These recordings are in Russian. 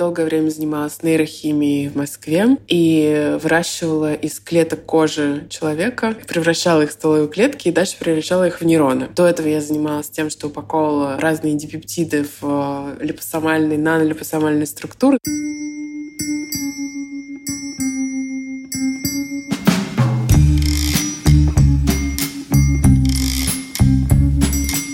Долгое время занималась нейрохимией в Москве и выращивала из клеток кожи человека, превращала их в стволовые клетки и дальше превращала их в нейроны. До этого я занималась тем, что упаковывала разные дипептиды в э, липосомальные, нанолипосомальные структуры.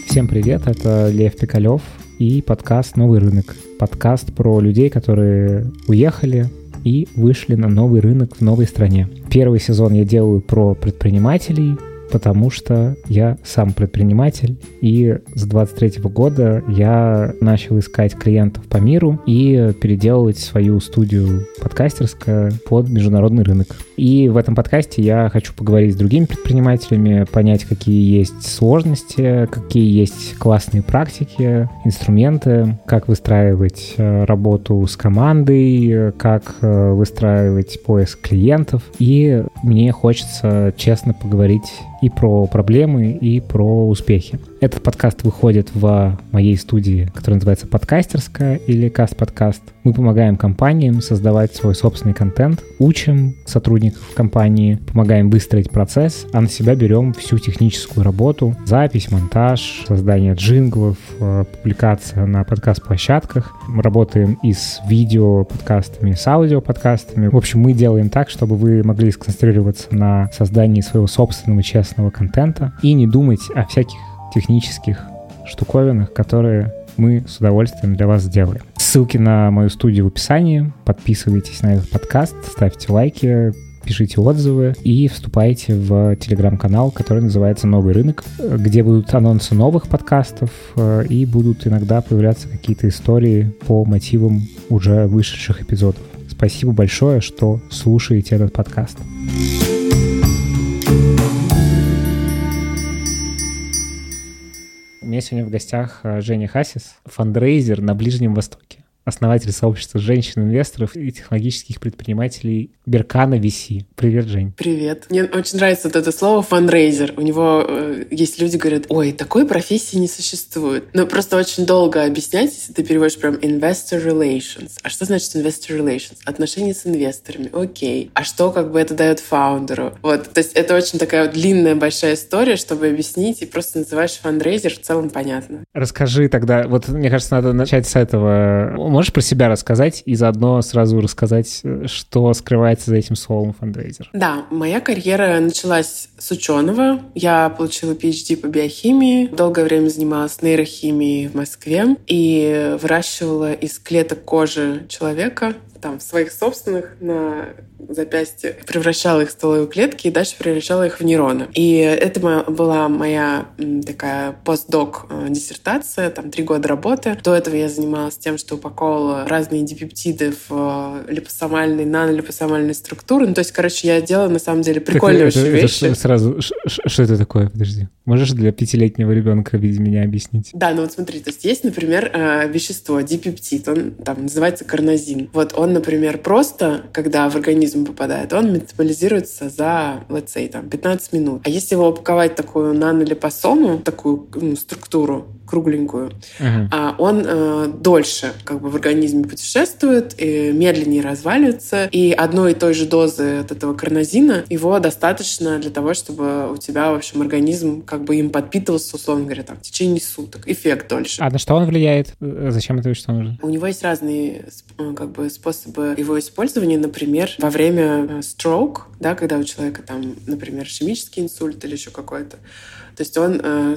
Всем привет, это Лев Пикалев и подкаст «Новый рынок». Подкаст про людей, которые уехали и вышли на новый рынок в новой стране. Первый сезон я делаю про предпринимателей, потому что я сам предприниматель, и с 23 года я начал искать клиентов по миру и переделывать свою студию подкастерская под международный рынок. И в этом подкасте я хочу поговорить с другими предпринимателями, понять, какие есть сложности, какие есть классные практики, инструменты, как выстраивать э, работу с командой, как э, выстраивать поиск клиентов. И мне хочется честно поговорить и про проблемы, и про успехи. Этот подкаст выходит в моей студии, которая называется «Подкастерская» или «Каст-подкаст». Мы помогаем компаниям создавать свой собственный контент, учим сотрудников компании, помогаем выстроить процесс, а на себя берем всю техническую работу, запись, монтаж, создание джинглов, э, публикация на подкаст-площадках. Мы работаем и с видео-подкастами, с аудио-подкастами. В общем, мы делаем так, чтобы вы могли сконцентрироваться на создании своего собственного честного контента и не думать о всяких технических штуковинах, которые мы с удовольствием для вас сделаем. Ссылки на мою студию в описании. Подписывайтесь на этот подкаст, ставьте лайки, пишите отзывы и вступайте в телеграм-канал, который называется «Новый рынок», где будут анонсы новых подкастов э, и будут иногда появляться какие-то истории по мотивам уже вышедших эпизодов. Спасибо большое, что слушаете этот подкаст. У меня сегодня в гостях э, Женя Хасис, фандрейзер на Ближнем Востоке основатель сообщества женщин-инвесторов и технологических предпринимателей Беркана VC. Привет, Жень. Привет. Мне очень нравится вот это слово фандрейзер. У него э, есть люди, говорят, ой, такой профессии не существует. Но просто очень долго объяснять, если ты переводишь прям investor relations. А что значит investor relations? Отношения с инвесторами. Окей. А что как бы это дает фаундеру? Вот. То есть это очень такая длинная большая история, чтобы объяснить, и просто называешь фандрейзер, в целом понятно. Расскажи тогда, вот мне кажется, надо начать с этого Можешь про себя рассказать и заодно сразу рассказать, что скрывается за этим словом фандрейзер? Да, моя карьера началась с ученого. Я получила PhD по биохимии, долгое время занималась нейрохимией в Москве и выращивала из клеток кожи человека там своих собственных на запястье, превращала их в стволовые клетки и дальше превращала их в нейроны. И это была моя такая постдок э, диссертация, там три года работы. До этого я занималась тем, что упаковывала разные дипептиды в э, липосомальные, нанолипосомальные структуры. Ну, то есть, короче, я делала на самом деле прикольные это, вещи. Это сразу, что это такое? Подожди. Можешь для пятилетнего ребенка виде меня объяснить? Да, ну вот смотри, то есть есть, например, э, вещество, дипептид, он там называется карнозин. Вот он, например, просто, когда в организм попадает, он метаболизируется за, let's say, там, 15 минут. А если его упаковать такую нанолипосому, такую ну, структуру, кругленькую, uh-huh. а он э, дольше как бы в организме путешествует, и медленнее разваливается, и одной и той же дозы от этого карнозина его достаточно для того, чтобы у тебя, в общем, организм как бы им подпитывался, условно говоря, там, в течение суток. Эффект дольше. А на что он влияет? Зачем это что нужно? У него есть разные э, как бы способы его использования. Например, во время э, stroke, да, когда у человека там, например, ишемический инсульт или еще какой-то, то есть он э,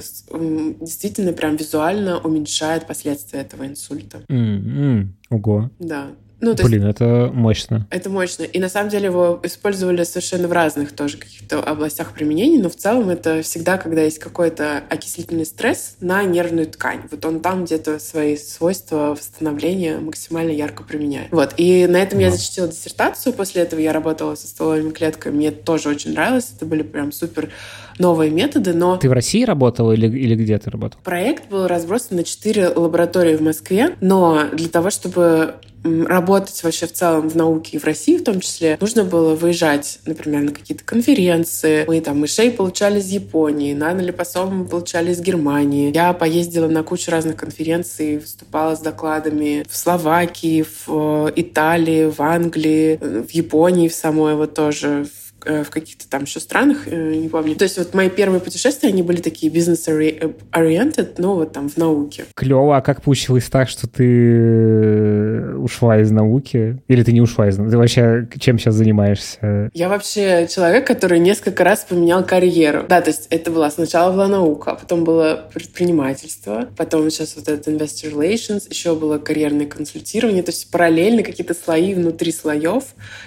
действительно прям визуально уменьшает последствия этого инсульта. Mm-hmm. Ого. Да. Ну, Блин, есть, это мощно. Это мощно. И на самом деле его использовали совершенно в разных тоже каких-то областях применений, но в целом это всегда, когда есть какой-то окислительный стресс на нервную ткань. Вот он там где-то свои свойства восстановления максимально ярко применяет. Вот. И на этом да. я защитила диссертацию. После этого я работала со стволовыми клетками. Мне это тоже очень нравилось. Это были прям супер новые методы, но... Ты в России работала или, или где ты работала? Проект был разбросан на четыре лаборатории в Москве, но для того, чтобы работать вообще в целом в науке и в России в том числе, нужно было выезжать, например, на какие-то конференции. Мы там мышей получали из Японии, нанолипосом мы получали из Германии. Я поездила на кучу разных конференций, выступала с докладами в Словакии, в э, Италии, в Англии, э, в Японии в самой вот тоже, Э, в каких-то там еще странах, э, не помню. То есть вот мои первые путешествия, они были такие бизнес-ориенted, но вот там в науке. Клево. А как получилось так, что ты э, ушла из науки? Или ты не ушла из науки? Ты вообще чем сейчас занимаешься? Я вообще человек, который несколько раз поменял карьеру. Да, то есть это была сначала была наука, а потом было предпринимательство, потом сейчас вот это investor relations, еще было карьерное консультирование, то есть параллельно какие-то слои внутри слоев.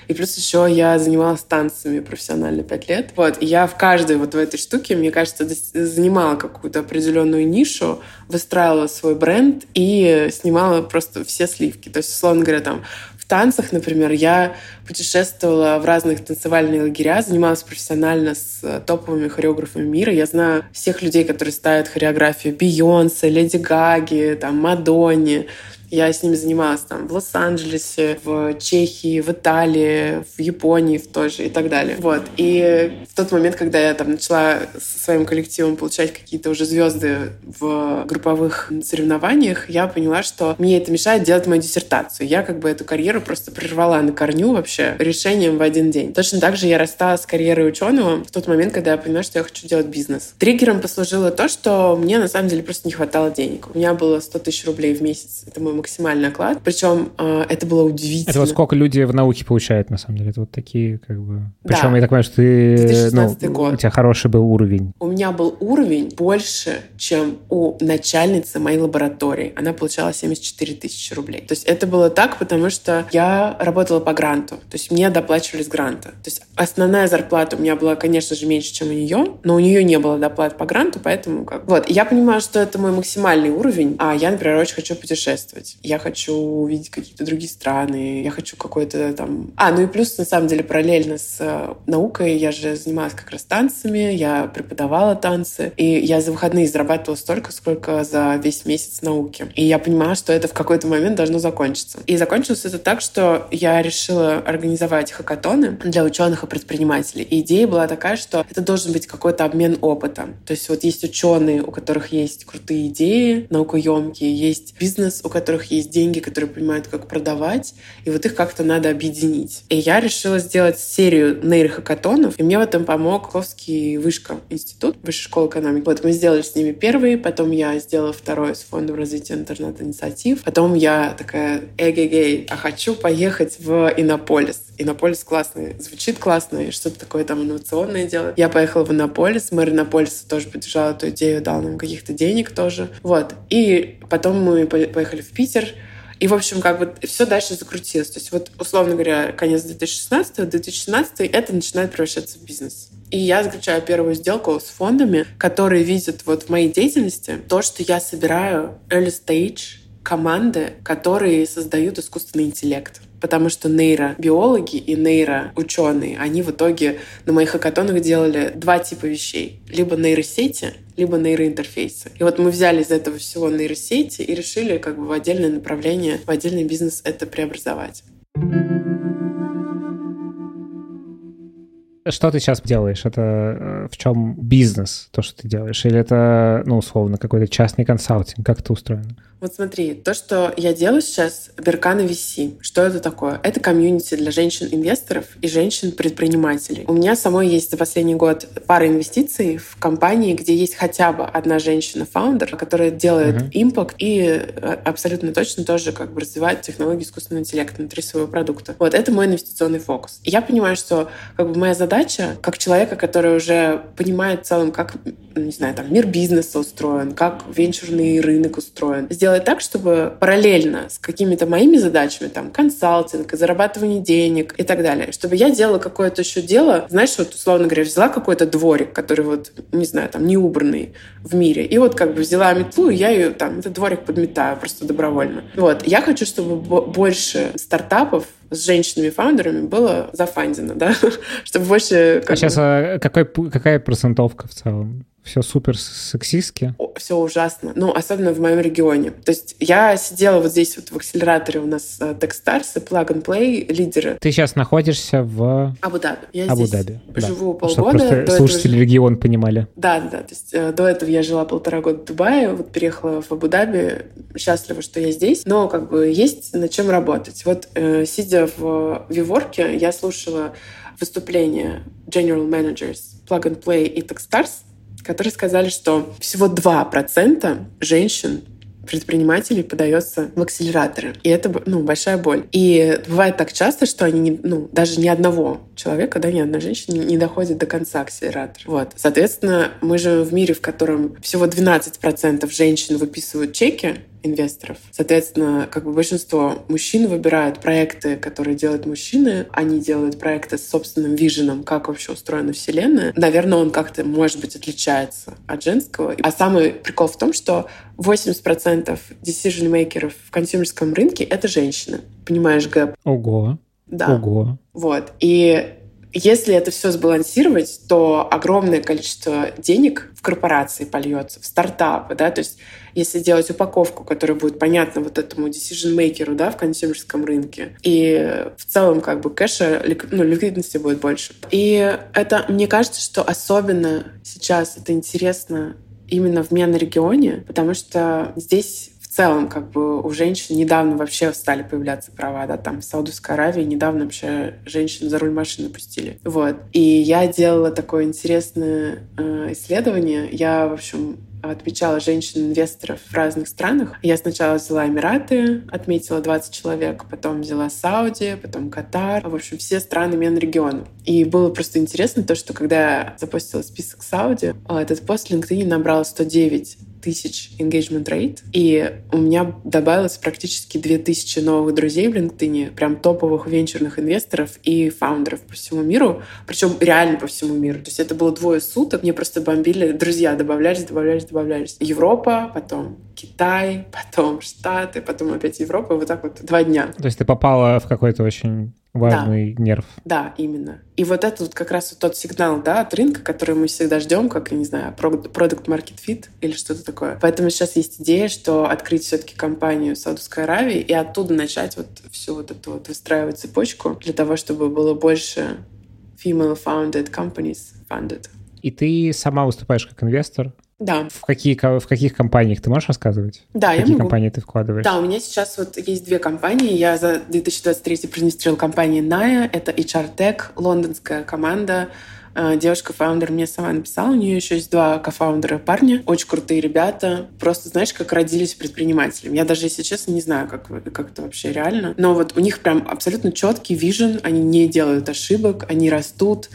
И плюс еще я занималась танцами профессионально пять лет. Вот, и я в каждой вот в этой штуке, мне кажется, занимала какую-то определенную нишу, выстраивала свой бренд и снимала просто все сливки. То есть, условно говоря, там в танцах, например, я путешествовала в разных танцевальные лагеря, занималась профессионально с топовыми хореографами мира. Я знаю всех людей, которые ставят хореографию Бейонсе, Леди Гаги, там, Мадонне, я с ними занималась там в Лос-Анджелесе, в Чехии, в Италии, в Японии в тоже и так далее. Вот. И в тот момент, когда я там начала со своим коллективом получать какие-то уже звезды в групповых соревнованиях, я поняла, что мне это мешает делать мою диссертацию. Я как бы эту карьеру просто прервала на корню вообще решением в один день. Точно так же я рассталась с карьерой ученого в тот момент, когда я поняла, что я хочу делать бизнес. Триггером послужило то, что мне на самом деле просто не хватало денег. У меня было 100 тысяч рублей в месяц. Это мой максимальный оклад. Причем э, это было удивительно. Это вот сколько люди в науке получают, на самом деле. Это вот такие, как бы... Причем, да. я так понимаю, что ты... ну, год. У тебя хороший был уровень. У меня был уровень больше, чем у начальницы моей лаборатории. Она получала 74 тысячи рублей. То есть это было так, потому что я работала по гранту. То есть мне доплачивали с гранта. То есть основная зарплата у меня была, конечно же, меньше, чем у нее, но у нее не было доплат по гранту, поэтому как... Вот. Я понимаю, что это мой максимальный уровень, а я, например, очень хочу путешествовать делать. Я хочу увидеть какие-то другие страны, я хочу какой-то там... А, ну и плюс, на самом деле, параллельно с э, наукой я же занималась как раз танцами, я преподавала танцы, и я за выходные зарабатывала столько, сколько за весь месяц науки. И я понимала, что это в какой-то момент должно закончиться. И закончилось это так, что я решила организовать хакатоны для ученых и предпринимателей. И идея была такая, что это должен быть какой-то обмен опытом. То есть вот есть ученые, у которых есть крутые идеи, наукоемкие, есть бизнес, у которых которых есть деньги, которые понимают, как продавать, и вот их как-то надо объединить. И я решила сделать серию нейрохакатонов, и мне в этом помог Ковский Вышка институт, Высшая школа экономики. Вот мы сделали с ними первый, потом я сделала второй с Фондом развития интернет-инициатив, потом я такая, эгегей, а хочу поехать в Иннополис. Иннополис классный, звучит классно, и что-то такое там инновационное делать. Я поехала в Иннополис, мэр Иннополиса тоже поддержал эту идею, дал нам каких-то денег тоже. Вот. И потом мы поехали в Питер, и, в общем, как бы все дальше закрутилось. То есть вот, условно говоря, конец 2016 2017 это начинает превращаться в бизнес. И я заключаю первую сделку с фондами, которые видят вот в моей деятельности то, что я собираю early stage команды, которые создают искусственный интеллект потому что нейробиологи и нейроученые, они в итоге на моих хакатонах делали два типа вещей. Либо нейросети, либо нейроинтерфейсы. И вот мы взяли из этого всего нейросети и решили как бы в отдельное направление, в отдельный бизнес это преобразовать. Что ты сейчас делаешь? Это э, в чем бизнес, то, что ты делаешь? Или это, ну, условно, какой-то частный консалтинг? Как это устроено? Вот смотри, то, что я делаю сейчас, Беркана VC, что это такое? Это комьюнити для женщин-инвесторов и женщин-предпринимателей. У меня самой есть за последний год пара инвестиций в компании, где есть хотя бы одна женщина-фаундер, которая делает uh-huh. импакт и э, абсолютно точно тоже как бы развивает технологии искусственного интеллекта внутри своего продукта. Вот это мой инвестиционный фокус. И я понимаю, что как бы моя задача, как человека, который уже понимает в целом, как, не знаю, там, мир бизнеса устроен, как венчурный рынок устроен, сделать сделать так, чтобы параллельно с какими-то моими задачами, там, консалтинг, зарабатывание денег и так далее, чтобы я делала какое-то еще дело, знаешь, вот, условно говоря, взяла какой-то дворик, который вот, не знаю, там, не убранный в мире, и вот как бы взяла метлу, и я ее там, этот дворик подметаю просто добровольно. Вот. Я хочу, чтобы больше стартапов с женщинами-фаундерами было зафандено, да, чтобы больше... а сейчас а какой, какая процентовка в целом? Все супер сексистски? Все ужасно. Ну, особенно в моем регионе. То есть я сидела вот здесь вот в акселераторе у нас э, Techstars и Plug and Play лидеры. Ты сейчас находишься в... Абу-Даби. Я Абу-Даби. здесь живу да. полгода. Чтобы просто слушатели этого... регион понимали. Да, да. То есть э, до этого я жила полтора года в Дубае, вот переехала в Абу-Даби. Счастлива, что я здесь. Но как бы есть над чем работать. Вот э, сидя в Виворке, я слушала выступления General Managers Plug and Play и Techstars, которые сказали, что всего 2% женщин предпринимателей подается в акселераторы. И это ну, большая боль. И бывает так часто, что они не, ну, даже ни одного человека, да, ни одна женщина не, доходит до конца акселератора. Вот. Соответственно, мы живем в мире, в котором всего 12% женщин выписывают чеки, инвесторов. Соответственно, как бы большинство мужчин выбирают проекты, которые делают мужчины. Они делают проекты с собственным виженом, как вообще устроена Вселенная. Наверное, он как-то, может быть, отличается от женского. А самый прикол в том, что 80% decision-мейкеров в консюмерском рынке — это женщины. Понимаешь, Гэб? Ого. Да. Ого. Вот. И если это все сбалансировать, то огромное количество денег в корпорации польется, в стартапы, да, то есть если делать упаковку, которая будет понятна вот этому decision-мейкеру, да, в консюмерском рынке, и в целом как бы кэша, ну, ликвидности будет больше. И это, мне кажется, что особенно сейчас это интересно именно в Мен-регионе, потому что здесь целом как бы у женщин недавно вообще стали появляться права, да, там в Саудовской Аравии недавно вообще женщин за руль машины пустили. Вот. И я делала такое интересное э, исследование. Я, в общем, отмечала женщин-инвесторов в разных странах. Я сначала взяла Эмираты, отметила 20 человек, потом взяла Сауди, потом Катар, в общем, все страны Мен-региона. И было просто интересно то, что когда запустила список Сауди, э, этот пост в LinkedIn набрал 109 тысяч engagement rate, и у меня добавилось практически 2000 новых друзей в LinkedIn, прям топовых венчурных инвесторов и фаундеров по всему миру, причем реально по всему миру. То есть это было двое суток, мне просто бомбили, друзья добавлялись, добавлялись, добавлялись. Европа, потом Китай, потом Штаты, потом опять Европа, вот так вот два дня. То есть ты попала в какой-то очень важный да. нерв. Да, именно. И вот это вот как раз вот тот сигнал, да, от рынка, который мы всегда ждем, как, я не знаю, продукт market fit или что-то такое. Поэтому сейчас есть идея, что открыть все-таки компанию в Саудовской Аравии и оттуда начать вот всю вот эту вот выстраивать цепочку для того, чтобы было больше female-founded companies funded. И ты сама выступаешь как инвестор да. В, какие, в каких компаниях ты можешь рассказывать? Да, в я какие могу. компании ты вкладываешь? Да, у меня сейчас вот есть две компании. Я за 2023 продемонстрировала компанию Ная. Это HR Tech, лондонская команда. Э, Девушка-фаундер мне сама написала, у нее еще есть два кофаундера парня, очень крутые ребята. Просто, знаешь, как родились предпринимателями. Я даже, если честно, не знаю, как, как это вообще реально. Но вот у них прям абсолютно четкий вижен, они не делают ошибок, они растут,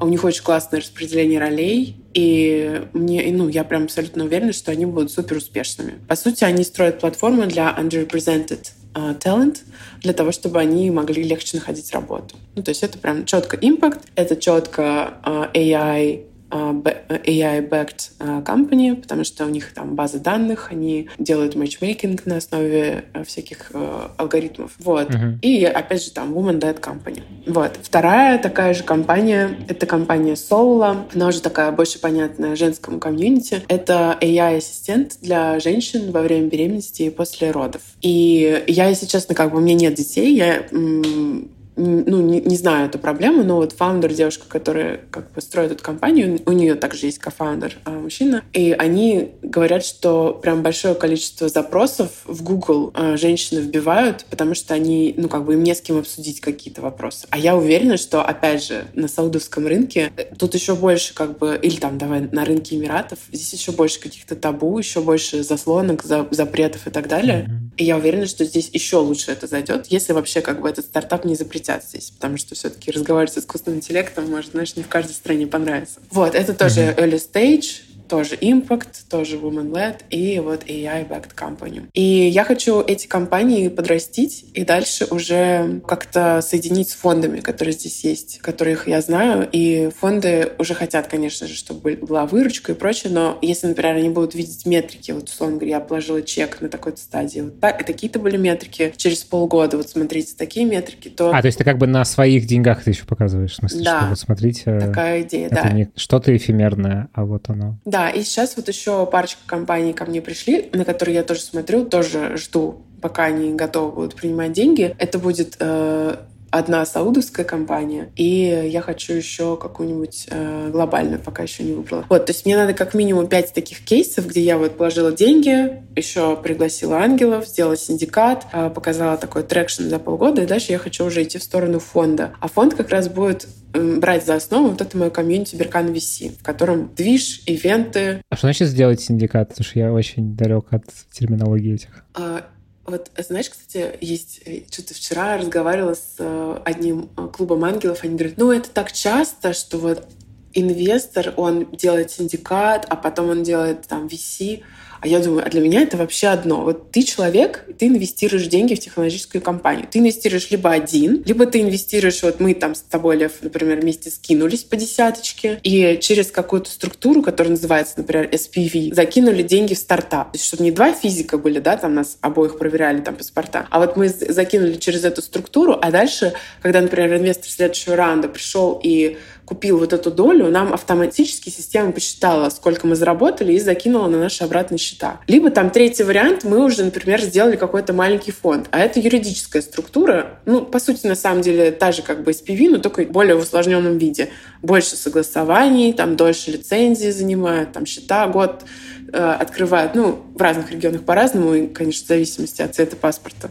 у них очень классное распределение ролей, и мне, ну, я прям абсолютно уверена, что они будут супер успешными. По сути, они строят платформу для underrepresented uh, talent для того, чтобы они могли легче находить работу. Ну, то есть это прям четко импакт, это четко uh, AI AI-backed а, company, потому что у них там база данных, они делают матчмейкинг на основе э, всяких э, алгоритмов. Вот. Uh-huh. И, опять же, там woman-led company. Вот. Вторая такая же компания, это компания Soula, она уже такая больше понятная женскому комьюнити. Это AI-ассистент для женщин во время беременности и после родов. И я, если честно, как бы у меня нет детей, я ну, не, не знаю эту проблему, но вот фаундер, девушка, которая как бы строит эту компанию, у нее также есть кофаундер, а, мужчина, и они говорят, что прям большое количество запросов в Google а, женщины вбивают, потому что они, ну, как бы им не с кем обсудить какие-то вопросы. А я уверена, что, опять же, на саудовском рынке э, тут еще больше как бы, или там, давай, на рынке Эмиратов, здесь еще больше каких-то табу, еще больше заслонок, запретов и так далее. И я уверена, что здесь еще лучше это зайдет, если вообще как бы этот стартап не запретит запретят здесь, потому что все-таки разговаривать с искусственным интеллектом может, знаешь, не в каждой стране понравится. Вот, это тоже mm-hmm. early stage, тоже Impact, тоже Woman-led и вот AI-backed company. И я хочу эти компании подрастить и дальше уже как-то соединить с фондами, которые здесь есть, которых я знаю. И фонды уже хотят, конечно же, чтобы была выручка и прочее, но если, например, они будут видеть метрики, вот, условно говоря, я положила чек на такой-то стадии, вот так, такие-то были метрики, через полгода, вот смотрите, такие метрики, то... А, то есть ты как бы на своих деньгах ты еще показываешь, в смысле, да, что вот смотрите... такая идея, это да. не что-то эфемерное, а вот оно. Да, и сейчас вот еще парочка компаний ко мне пришли, на которые я тоже смотрю, тоже жду, пока они готовы будут принимать деньги. Это будет э, одна саудовская компания, и я хочу еще какую-нибудь э, глобальную, пока еще не выбрала. Вот, то есть мне надо как минимум пять таких кейсов, где я вот положила деньги, еще пригласила ангелов, сделала синдикат, э, показала такой traction за полгода, и дальше я хочу уже идти в сторону фонда. А фонд как раз будет брать за основу вот это мое комьюнити Berkana VC, в котором движ, ивенты. А что значит сделать синдикат? Потому что я очень далек от терминологии этих. А, вот, знаешь, кстати, есть... Э, что-то вчера разговаривала с э, одним э, клубом ангелов, они говорят, ну, это так часто, что вот инвестор, он делает синдикат, а потом он делает там VC, а я думаю, а для меня это вообще одно. Вот ты человек, ты инвестируешь деньги в технологическую компанию. Ты инвестируешь либо один, либо ты инвестируешь, вот мы там с тобой, Лев, например, вместе скинулись по десяточке, и через какую-то структуру, которая называется, например, SPV, закинули деньги в стартап. То есть, чтобы не два физика были, да, там нас обоих проверяли там паспорта, а вот мы закинули через эту структуру, а дальше, когда, например, инвестор следующего раунда пришел и купил вот эту долю, нам автоматически система посчитала, сколько мы заработали и закинула на наши обратные счета. Либо там третий вариант, мы уже, например, сделали какой-то маленький фонд, а это юридическая структура, ну, по сути, на самом деле, та же как бы SPV, но только более в усложненном виде. Больше согласований, там дольше лицензии занимают, там счета год э, открывают, ну, в разных регионах по-разному, конечно, в зависимости от цвета паспорта.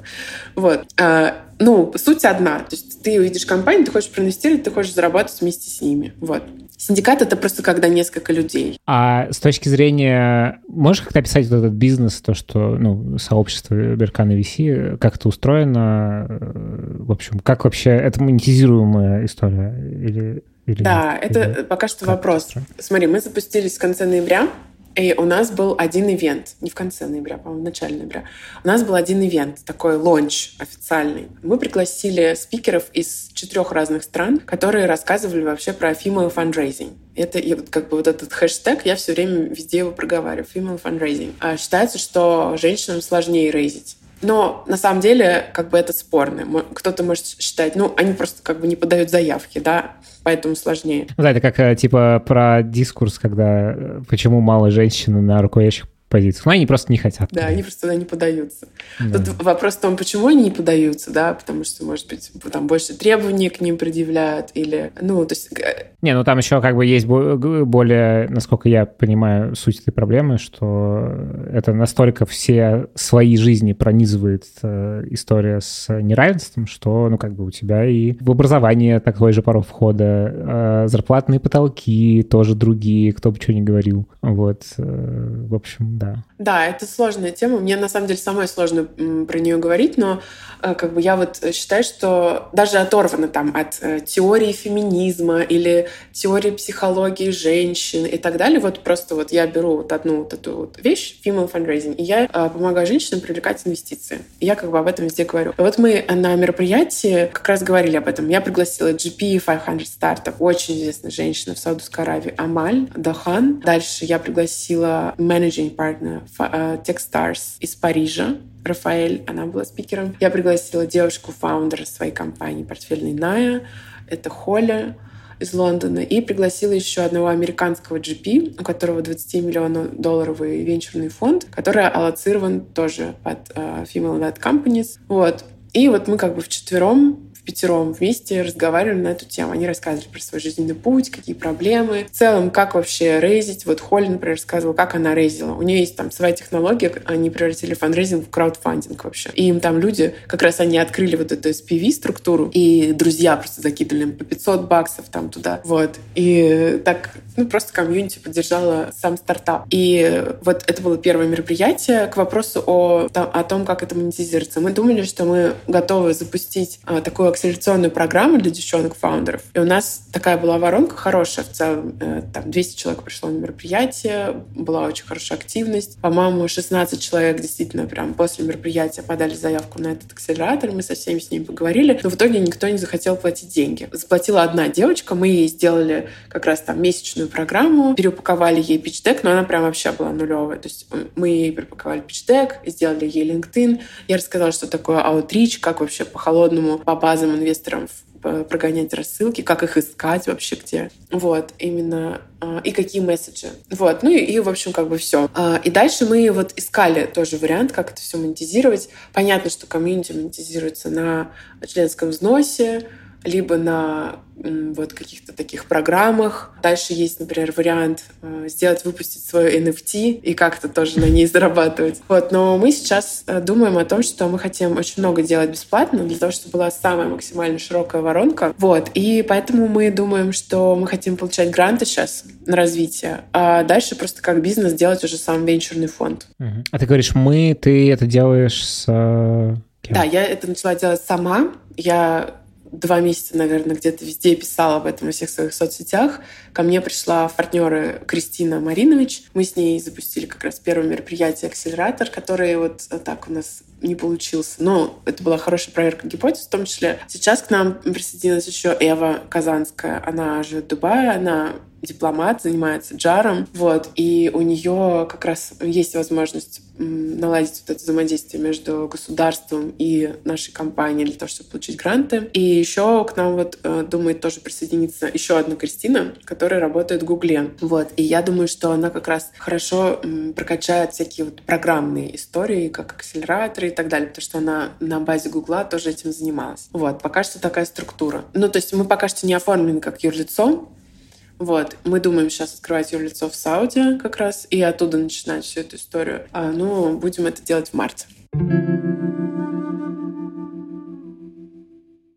Вот. Э, ну, суть одна. То есть ты увидишь компанию, ты хочешь проинвестировать, ты хочешь зарабатывать вместе с ними. Вот. Синдикат — это просто когда несколько людей. А с точки зрения... Можешь как-то описать вот этот бизнес, то, что ну, сообщество Berkana VC, как это устроено? В общем, как вообще... Это монетизируемая история? Или, или да, нет? это или пока что вопрос. Смотри, мы запустились в конце ноября, и у нас был один ивент, не в конце ноября, по-моему, в начале ноября. У нас был один ивент, такой лонч официальный. Мы пригласили спикеров из четырех разных стран, которые рассказывали вообще про female fundraising. Это вот как бы вот этот хэштег, я все время везде его проговариваю, female fundraising. А считается, что женщинам сложнее рейзить. Но на самом деле как бы это спорно. Кто-то может считать, ну, они просто как бы не подают заявки, да, поэтому сложнее. Да, это как э, типа про дискурс, когда э, почему мало женщин на руководящих позициях. Но они просто не хотят. Да, они просто туда не подаются. Да. Тут вопрос в том, почему они не подаются, да, потому что, может быть, там больше требований к ним предъявляют или, ну, то есть... Э, не, ну там еще как бы есть более, насколько я понимаю, суть этой проблемы, что это настолько все свои жизни пронизывает э, история с неравенством, что, ну, как бы у тебя и в образование такой же порог входа, э, зарплатные потолки тоже другие, кто бы что ни говорил. Вот, в общем, да. Да, это сложная тема. Мне на самом деле самой сложно про нее говорить, но э, как бы я вот считаю, что даже оторвано там от э, теории феминизма или теории психологии женщин и так далее. Вот просто вот я беру вот одну вот эту вот вещь, female fundraising, и я э, помогаю женщинам привлекать инвестиции. И я как бы об этом везде говорю. Вот мы на мероприятии как раз говорили об этом. Я пригласила GP 500 стартов, очень известная женщина в Саудовской Аравии, Амаль Дахан. Дальше я пригласила managing partner Э, Techstars из Парижа, Рафаэль, она была спикером. Я пригласила девушку-фаундера своей компании портфельной Ная, это Холли из Лондона, и пригласила еще одного американского GP, у которого 20 миллионов долларовый венчурный фонд, который аллоцирован тоже под uh, female-led companies. Вот. И вот мы как бы вчетвером пятером вместе разговаривали на эту тему. Они рассказывали про свой жизненный путь, какие проблемы. В целом, как вообще рейзить. Вот Холли, например, рассказывала, как она рейзила. У нее есть там своя технология, они превратили fundraising в краудфандинг вообще. И им там люди, как раз они открыли вот эту SPV-структуру, и друзья просто закидывали им по 500 баксов там туда. Вот. И так, ну, просто комьюнити поддержала сам стартап. И вот это было первое мероприятие к вопросу о, о том, как это монетизируется. Мы думали, что мы готовы запустить а, такую акселерационную программу для девчонок-фаундеров. И у нас такая была воронка хорошая в целом. Э, там 200 человек пришло на мероприятие, была очень хорошая активность. По-моему, 16 человек действительно прям после мероприятия подали заявку на этот акселератор. Мы со всеми с ними поговорили. Но в итоге никто не захотел платить деньги. Заплатила одна девочка. Мы ей сделали как раз там месячную программу, переупаковали ей пичдек, но она прям вообще была нулевая. То есть мы ей перепаковали пичдек, сделали ей LinkedIn. Я рассказала, что такое outreach, как вообще по холодному, по базам базовым инвесторам прогонять рассылки, как их искать вообще где. Вот, именно а, и какие месседжи. Вот, ну и, и в общем, как бы все. А, и дальше мы вот искали тоже вариант, как это все монетизировать. Понятно, что комьюнити монетизируется на членском взносе, либо на вот каких-то таких программах. Дальше есть, например, вариант э, сделать, выпустить свою NFT и как-то тоже на ней зарабатывать. Вот, но мы сейчас э, думаем о том, что мы хотим очень много делать бесплатно для того, чтобы была самая максимально широкая воронка. Вот, и поэтому мы думаем, что мы хотим получать гранты сейчас на развитие, а дальше просто как бизнес делать уже сам венчурный фонд. А ты говоришь, мы, ты это делаешь с... Э, кем? Да, я это начала делать сама. Я два месяца, наверное, где-то везде писала об этом во всех своих соцсетях. Ко мне пришла партнеры Кристина Маринович. Мы с ней запустили как раз первое мероприятие «Акселератор», который вот так у нас не получился. Но это была хорошая проверка гипотез, в том числе. Сейчас к нам присоединилась еще Эва Казанская. Она же Дубае, она дипломат, занимается джаром, вот, и у нее как раз есть возможность наладить вот это взаимодействие между государством и нашей компанией для того, чтобы получить гранты. И еще к нам вот э, думает тоже присоединиться еще одна Кристина, которая работает в Гугле. Вот. И я думаю, что она как раз хорошо прокачает всякие вот программные истории, как акселераторы и так далее, потому что она на базе Гугла тоже этим занималась. Вот. Пока что такая структура. Ну, то есть мы пока что не оформлены как юрлицо, вот. Мы думаем сейчас открывать юрлицо в Сауде как раз и оттуда начинать всю эту историю. А, ну, будем это делать в марте.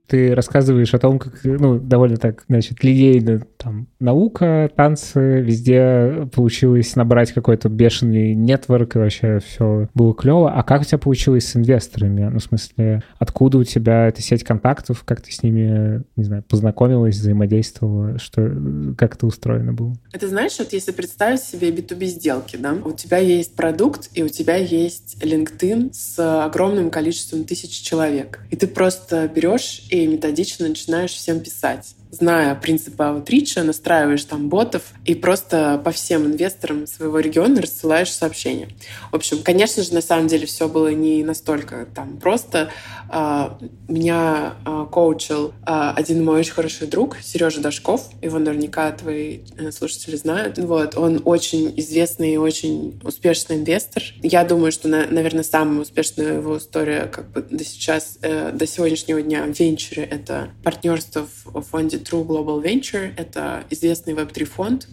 Ты рассказываешь о том, как, ну, довольно так, значит, линейно, там, наука, танцы, везде получилось набрать какой-то бешеный нетворк, и вообще все было клево. А как у тебя получилось с инвесторами? Ну, в смысле, откуда у тебя эта сеть контактов, как ты с ними, не знаю, познакомилась, взаимодействовала, что, как это устроено было? Это знаешь, вот если представить себе B2B сделки, да, у тебя есть продукт, и у тебя есть LinkedIn с огромным количеством тысяч человек, и ты просто берешь методично начинаешь всем писать зная принципы аутрича, настраиваешь там ботов и просто по всем инвесторам своего региона рассылаешь сообщения. В общем, конечно же, на самом деле все было не настолько там просто. А, меня а, коучил а, один мой очень хороший друг, Сережа Дашков. Его наверняка твои э, слушатели знают. Вот, он очень известный и очень успешный инвестор. Я думаю, что, наверное, самая успешная его история как бы до сейчас, э, до сегодняшнего дня в венчуре — это партнерство в фонде True Global Venture. Это известный Web3 фонд.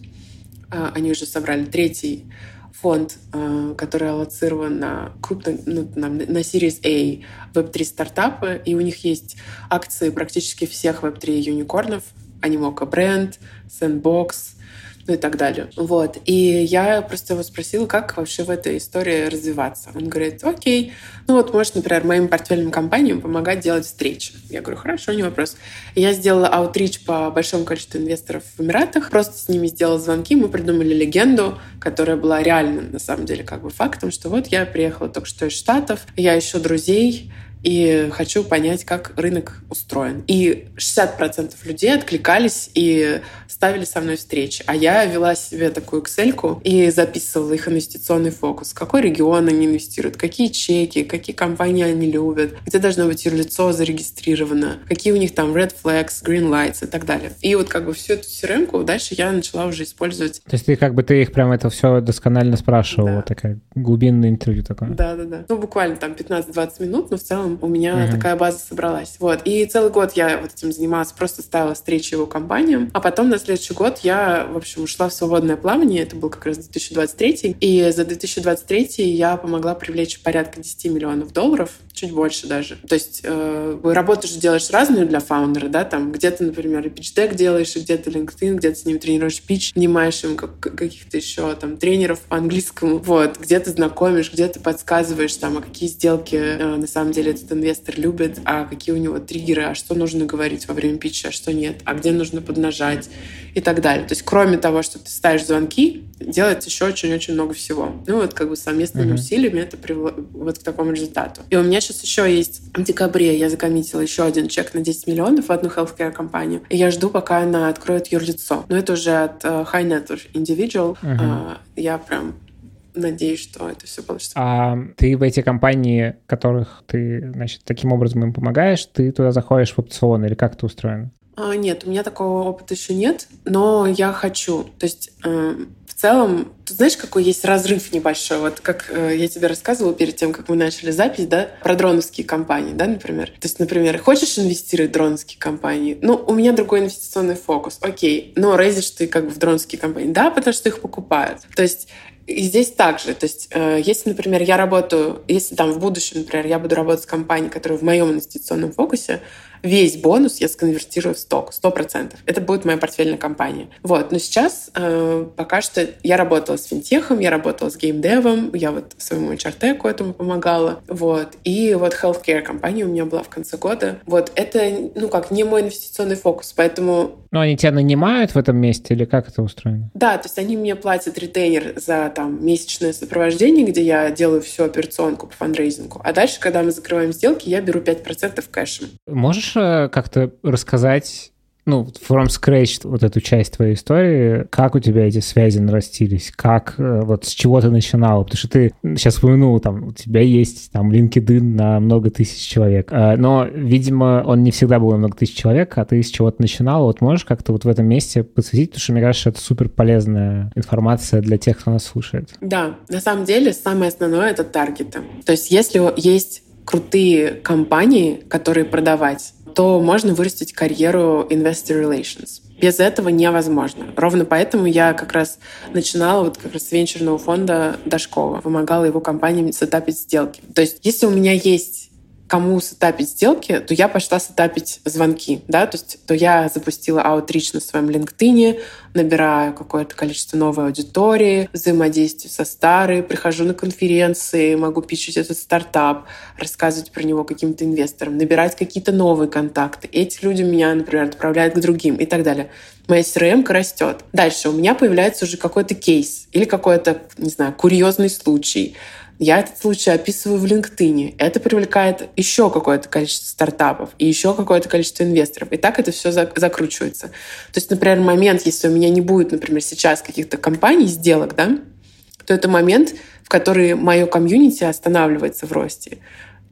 А, они уже собрали третий фонд, а, который аллоцирован на крупно, ну, на, на Series A Web3 стартапы, и у них есть акции практически всех Web3 юникорнов. Animoca Brand, Sandbox, ну и так далее. Вот. И я просто его спросила, как вообще в этой истории развиваться. Он говорит, окей, ну вот, может, например, моим портфельным компаниям помогать делать встречи. Я говорю, хорошо, не вопрос. Я сделала аутрич по большому количеству инвесторов в Эмиратах, просто с ними сделала звонки, мы придумали легенду, которая была реальным, на самом деле, как бы фактом, что вот я приехала только что из Штатов, я ищу друзей, и хочу понять, как рынок устроен. И 60% людей откликались и ставили со мной встречи. А я вела себе такую excel и записывала их инвестиционный фокус. Какой регион они инвестируют, какие чеки, какие компании они любят, где должно быть юрлицо зарегистрировано, какие у них там red flags, green lights и так далее. И вот как бы всю эту crm дальше я начала уже использовать. То есть ты как бы ты их прям это все досконально спрашивала, да. такая глубинное интервью такое. Да, да, да. Ну, буквально там 15-20 минут, но в целом у меня uh-huh. такая база собралась. Вот. И целый год я вот этим занималась, просто ставила встречи его компаниям. А потом на следующий год я, в общем, ушла в свободное плавание. Это был как раз 2023. И за 2023 я помогла привлечь порядка 10 миллионов долларов, чуть больше даже. То есть э, работу же делаешь разную для фаундера, да, там где-то, например, и pitch делаешь, и где-то LinkedIn, где-то с ним тренируешь пич, нанимаешь им как, каких-то еще там тренеров по английскому, вот, где-то знакомишь, где-то подсказываешь там, а какие сделки э, на самом деле этот инвестор любит, а какие у него триггеры, а что нужно говорить во время питча, а что нет, а где нужно поднажать и так далее. То есть кроме того, что ты ставишь звонки, делается еще очень-очень много всего. Ну вот как бы совместными uh-huh. усилиями это привело вот к такому результату. И у меня сейчас еще есть в декабре я закоммитила еще один чек на 10 миллионов в одну healthcare компанию. И я жду, пока она откроет юрлицо. Но это уже от uh, High Net Individual. Uh-huh. Uh, я прям надеюсь, что это все получится. А ты в эти компании, которых ты, значит, таким образом им помогаешь, ты туда заходишь в опцион или как это устроено? А, нет, у меня такого опыта еще нет, но я хочу. То есть э, в целом, ты знаешь, какой есть разрыв небольшой? Вот как э, я тебе рассказывала перед тем, как мы начали запись, да, про дроновские компании, да, например. То есть, например, хочешь инвестировать в дроновские компании? Ну, у меня другой инвестиционный фокус. Окей, но рейзишь ты как бы в дроновские компании? Да, потому что их покупают. То есть и здесь также, то есть, э, если, например, я работаю, если там в будущем, например, я буду работать с компанией, которая в моем инвестиционном фокусе, весь бонус я сконвертирую в сток, 100%. Это будет моя портфельная компания. Вот. Но сейчас э, пока что я работала с финтехом, я работала с геймдевом, я вот своему HR-теку этому помогала. Вот. И вот healthcare компания у меня была в конце года. Вот. Это, ну как, не мой инвестиционный фокус, поэтому... Но они тебя нанимают в этом месте или как это устроено? Да, то есть они мне платят ретейнер за там месячное сопровождение, где я делаю всю операционку по фандрейзингу. А дальше, когда мы закрываем сделки, я беру 5% кэшем. Можешь можешь как-то рассказать ну, from scratch вот эту часть твоей истории, как у тебя эти связи нарастились, как э, вот с чего ты начинал, потому что ты сейчас упомянул, там, у тебя есть там LinkedIn на много тысяч человек, э, но, видимо, он не всегда был на много тысяч человек, а ты с чего-то начинал, вот можешь как-то вот в этом месте подсветить, потому что, мне кажется, это супер полезная информация для тех, кто нас слушает. Да, на самом деле самое основное — это таргеты. То есть если есть крутые компании, которые продавать, то можно вырастить карьеру investor relations. Без этого невозможно. Ровно поэтому я как раз начинала вот как раз с венчурного фонда Дашкова, помогала его компаниям сетапить сделки. То есть если у меня есть кому сетапить сделки, то я пошла сетапить звонки, да, то есть то я запустила аутрич на своем LinkedIn, набираю какое-то количество новой аудитории, взаимодействию со старой, прихожу на конференции, могу пичить этот стартап, рассказывать про него каким-то инвесторам, набирать какие-то новые контакты. Эти люди меня, например, отправляют к другим и так далее. Моя CRM растет. Дальше у меня появляется уже какой-то кейс или какой-то, не знаю, курьезный случай, я этот случай описываю в LinkedIn. Это привлекает еще какое-то количество стартапов и еще какое-то количество инвесторов. И так это все закручивается. То есть, например, момент, если у меня не будет, например, сейчас каких-то компаний, сделок, да, то это момент, в который мое комьюнити останавливается в росте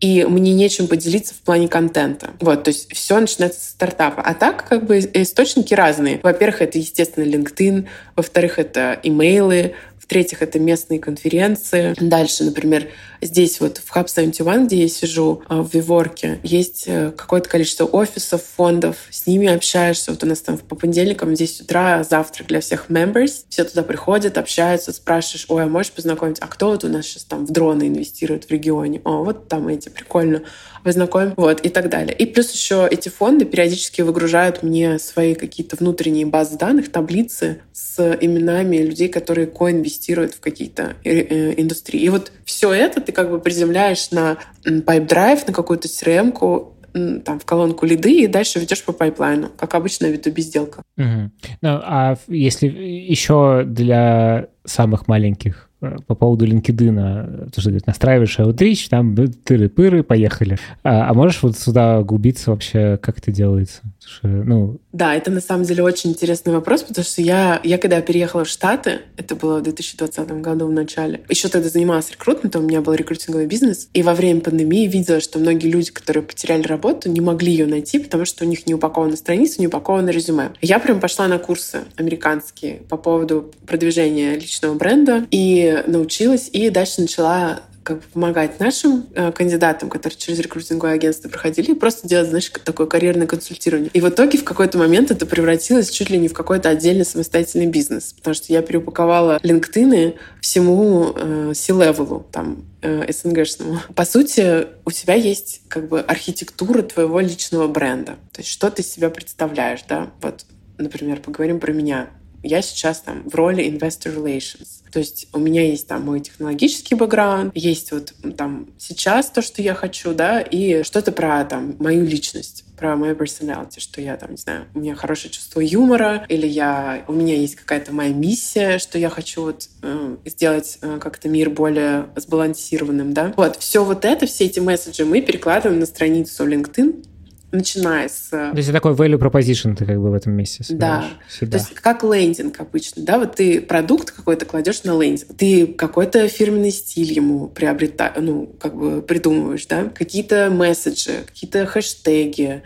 и мне нечем поделиться в плане контента. Вот, то есть все начинается с стартапа. А так, как бы, источники разные. Во-первых, это, естественно, LinkedIn, во-вторых, это имейлы, в-третьих, это местные конференции. Дальше, например, здесь вот в Hub 71, где я сижу, а, в Виворке, есть э, какое-то количество офисов, фондов. С ними общаешься. Вот у нас там по понедельникам в 10 утра завтрак для всех members. Все туда приходят, общаются, спрашиваешь, ой, а можешь познакомить? А кто вот у нас сейчас там в дроны инвестирует в регионе? О, вот там эти, прикольно познакомим, вот, и так далее. И плюс еще эти фонды периодически выгружают мне свои какие-то внутренние базы данных, таблицы с именами людей, которые коинвестируют в какие-то э, э, индустрии. И вот все это ты как бы приземляешь на Pipe Drive, на какую-то CRM-ку, там, в колонку лиды и дальше ведешь по пайплайну, как обычно B2B сделка. Угу. Ну, а если еще для самых маленьких Э, по поводу LinkedIn, то, что говорит, настраиваешь Outreach, там тыры-пыры, поехали. А, а можешь вот сюда углубиться вообще, как это делается? Что, ну... Да, это на самом деле очень интересный вопрос, потому что я, я когда переехала в Штаты, это было в 2020 году в начале, еще тогда занималась рекрутментом, у меня был рекрутинговый бизнес, и во время пандемии видела, что многие люди, которые потеряли работу, не могли ее найти, потому что у них не упакована страница, не упаковано резюме. Я прям пошла на курсы американские по поводу продвижения личного бренда и научилась, и дальше начала как бы помогать нашим э, кандидатам, которые через рекрутинговое агентство проходили, и просто делать, знаешь, такое карьерное консультирование. И в итоге в какой-то момент это превратилось чуть ли не в какой-то отдельный самостоятельный бизнес, потому что я переупаковала LinkedIn всему э, C-левелу, там, э, СНГшному. По сути, у тебя есть как бы архитектура твоего личного бренда. То есть что ты себя представляешь, да? Вот, например, поговорим про меня я сейчас там в роли investor relations. То есть у меня есть там мой технологический бэкграунд, есть вот там сейчас то, что я хочу, да, и что-то про там мою личность про мою personality, что я там, не знаю, у меня хорошее чувство юмора, или я, у меня есть какая-то моя миссия, что я хочу вот э, сделать э, как-то мир более сбалансированным, да. Вот, все вот это, все эти месседжи мы перекладываем на страницу LinkedIn, начиная с... То есть такой value proposition ты как бы в этом месте Да. Всегда. То есть как лендинг обычно, да, вот ты продукт какой-то кладешь на лендинг, ты какой-то фирменный стиль ему приобретаешь, ну, как бы придумываешь, да, какие-то месседжи, какие-то хэштеги,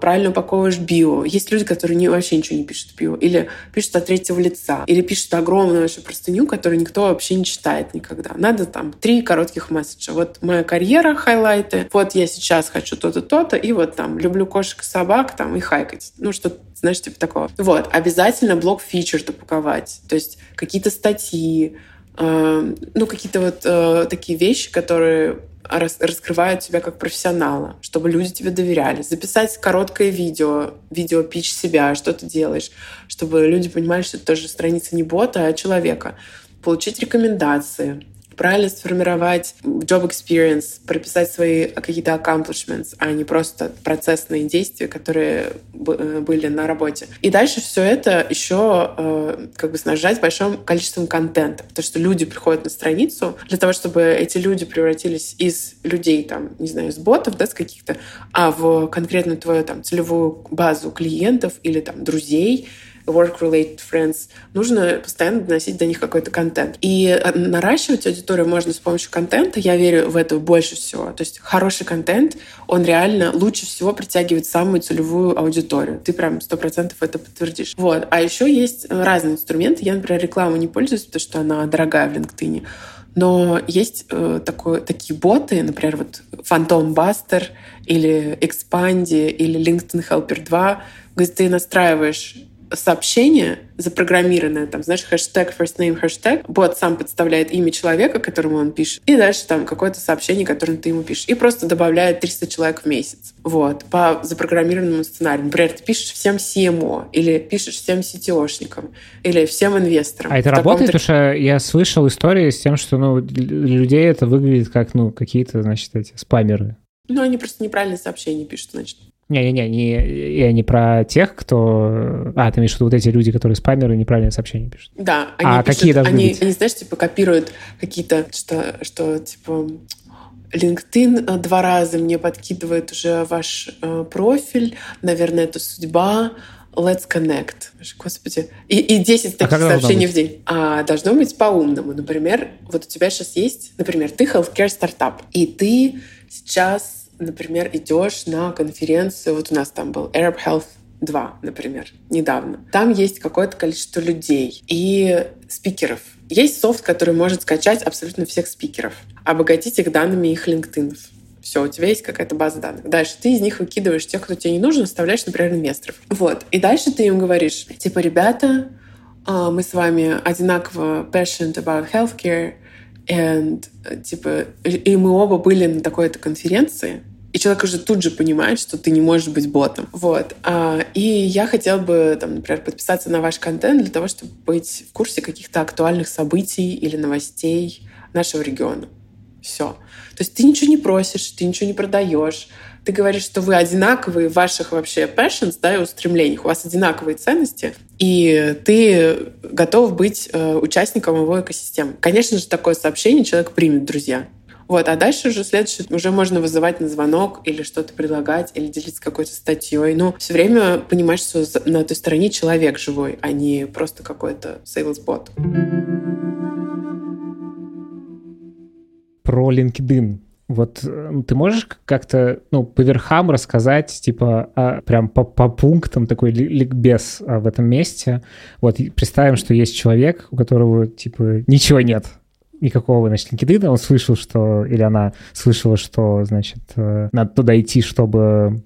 правильно упаковываешь био. Есть люди, которые не, вообще ничего не пишут в био. Или пишут от третьего лица. Или пишут огромную вообще простыню, которую никто вообще не читает никогда. Надо там три коротких месседжа. Вот моя карьера, хайлайты. Вот я сейчас хочу то-то, то-то. И вот там люблю кошек и собак там и хайкать. Ну, что знаешь, типа такого. Вот. Обязательно блок фичер упаковать. То есть какие-то статьи, э, ну, какие-то вот э, такие вещи, которые раскрывают тебя как профессионала, чтобы люди тебе доверяли. Записать короткое видео, видео пич себя, что ты делаешь, чтобы люди понимали, что это тоже страница не бота, а человека. Получить рекомендации, правильно сформировать job experience, прописать свои какие-то accomplishments, а не просто процессные действия, которые э, были на работе. И дальше все это еще э, как бы снажать большим количеством контента, потому что люди приходят на страницу для того, чтобы эти люди превратились из людей, там, не знаю, из ботов, да, с каких-то, а в конкретно твою там целевую базу клиентов или там друзей, work-related friends, нужно постоянно доносить до них какой-то контент. И э, наращивать аудиторию можно с помощью контента. Я верю в это больше всего. То есть хороший контент, он реально лучше всего притягивает самую целевую аудиторию. Ты прям сто процентов это подтвердишь. Вот. А еще есть разные инструменты. Я, например, рекламу не пользуюсь, потому что она дорогая в LinkedIn. Но есть э, такое, такие боты, например, вот Phantom Buster или Expandy или LinkedIn Helper 2, где ты настраиваешь сообщение запрограммированное, там, знаешь, хэштег, first name, хэштег, бот сам подставляет имя человека, которому он пишет, и дальше там какое-то сообщение, которое ты ему пишешь, и просто добавляет 300 человек в месяц. Вот, по запрограммированному сценарию. Например, ты пишешь всем CMO, или пишешь всем CTO-шникам, или всем инвесторам. А это работает? Потому что я слышал истории с тем, что, ну, людей это выглядит как, ну, какие-то, значит, эти спамеры. Ну, они просто неправильные сообщения пишут, значит. Не-не-не, не, я не про тех, кто... А, ты имеешь в виду вот эти люди, которые спамеры неправильные сообщения пишут? Да. Они а пишут, какие должны они, быть? Они, знаешь, типа копируют какие-то, что, что типа... LinkedIn э, два раза мне подкидывает уже ваш э, профиль, наверное, это судьба, Let's connect. Господи. И, и 10 а таких а сообщений в день. А должно быть по-умному. Например, вот у тебя сейчас есть, например, ты healthcare стартап, и ты сейчас например, идешь на конференцию, вот у нас там был Arab Health 2, например, недавно. Там есть какое-то количество людей и спикеров. Есть софт, который может скачать абсолютно всех спикеров, обогатить их данными их LinkedIn. Все, у тебя есть какая-то база данных. Дальше ты из них выкидываешь тех, кто тебе не нужен, оставляешь, например, инвесторов. Вот. И дальше ты им говоришь, типа, ребята, а, мы с вами одинаково passionate about healthcare, and, типа, и мы оба были на такой-то конференции, и человек уже тут же понимает, что ты не можешь быть ботом. Вот. А, и я хотела бы, там, например, подписаться на ваш контент для того, чтобы быть в курсе каких-то актуальных событий или новостей нашего региона. Все. То есть ты ничего не просишь, ты ничего не продаешь. Ты говоришь, что вы одинаковые в ваших вообще passions, да, и устремлениях. У вас одинаковые ценности, и ты готов быть э, участником его экосистемы. Конечно же, такое сообщение человек примет, друзья. Вот, а дальше уже следующее, уже можно вызывать на звонок или что-то предлагать, или делиться какой-то статьей. Но все время понимаешь, что на той стороне человек живой, а не просто какой-то sales-бот. Про LinkedIn. Вот э, ты можешь как-то, ну, по верхам рассказать, типа, а, прям по, по пунктам такой ликбез а, в этом месте? Вот представим, что есть человек, у которого, типа, ничего нет никакого, значит, LinkedIn, он слышал, что, или она слышала, что, значит, э, надо туда идти, чтобы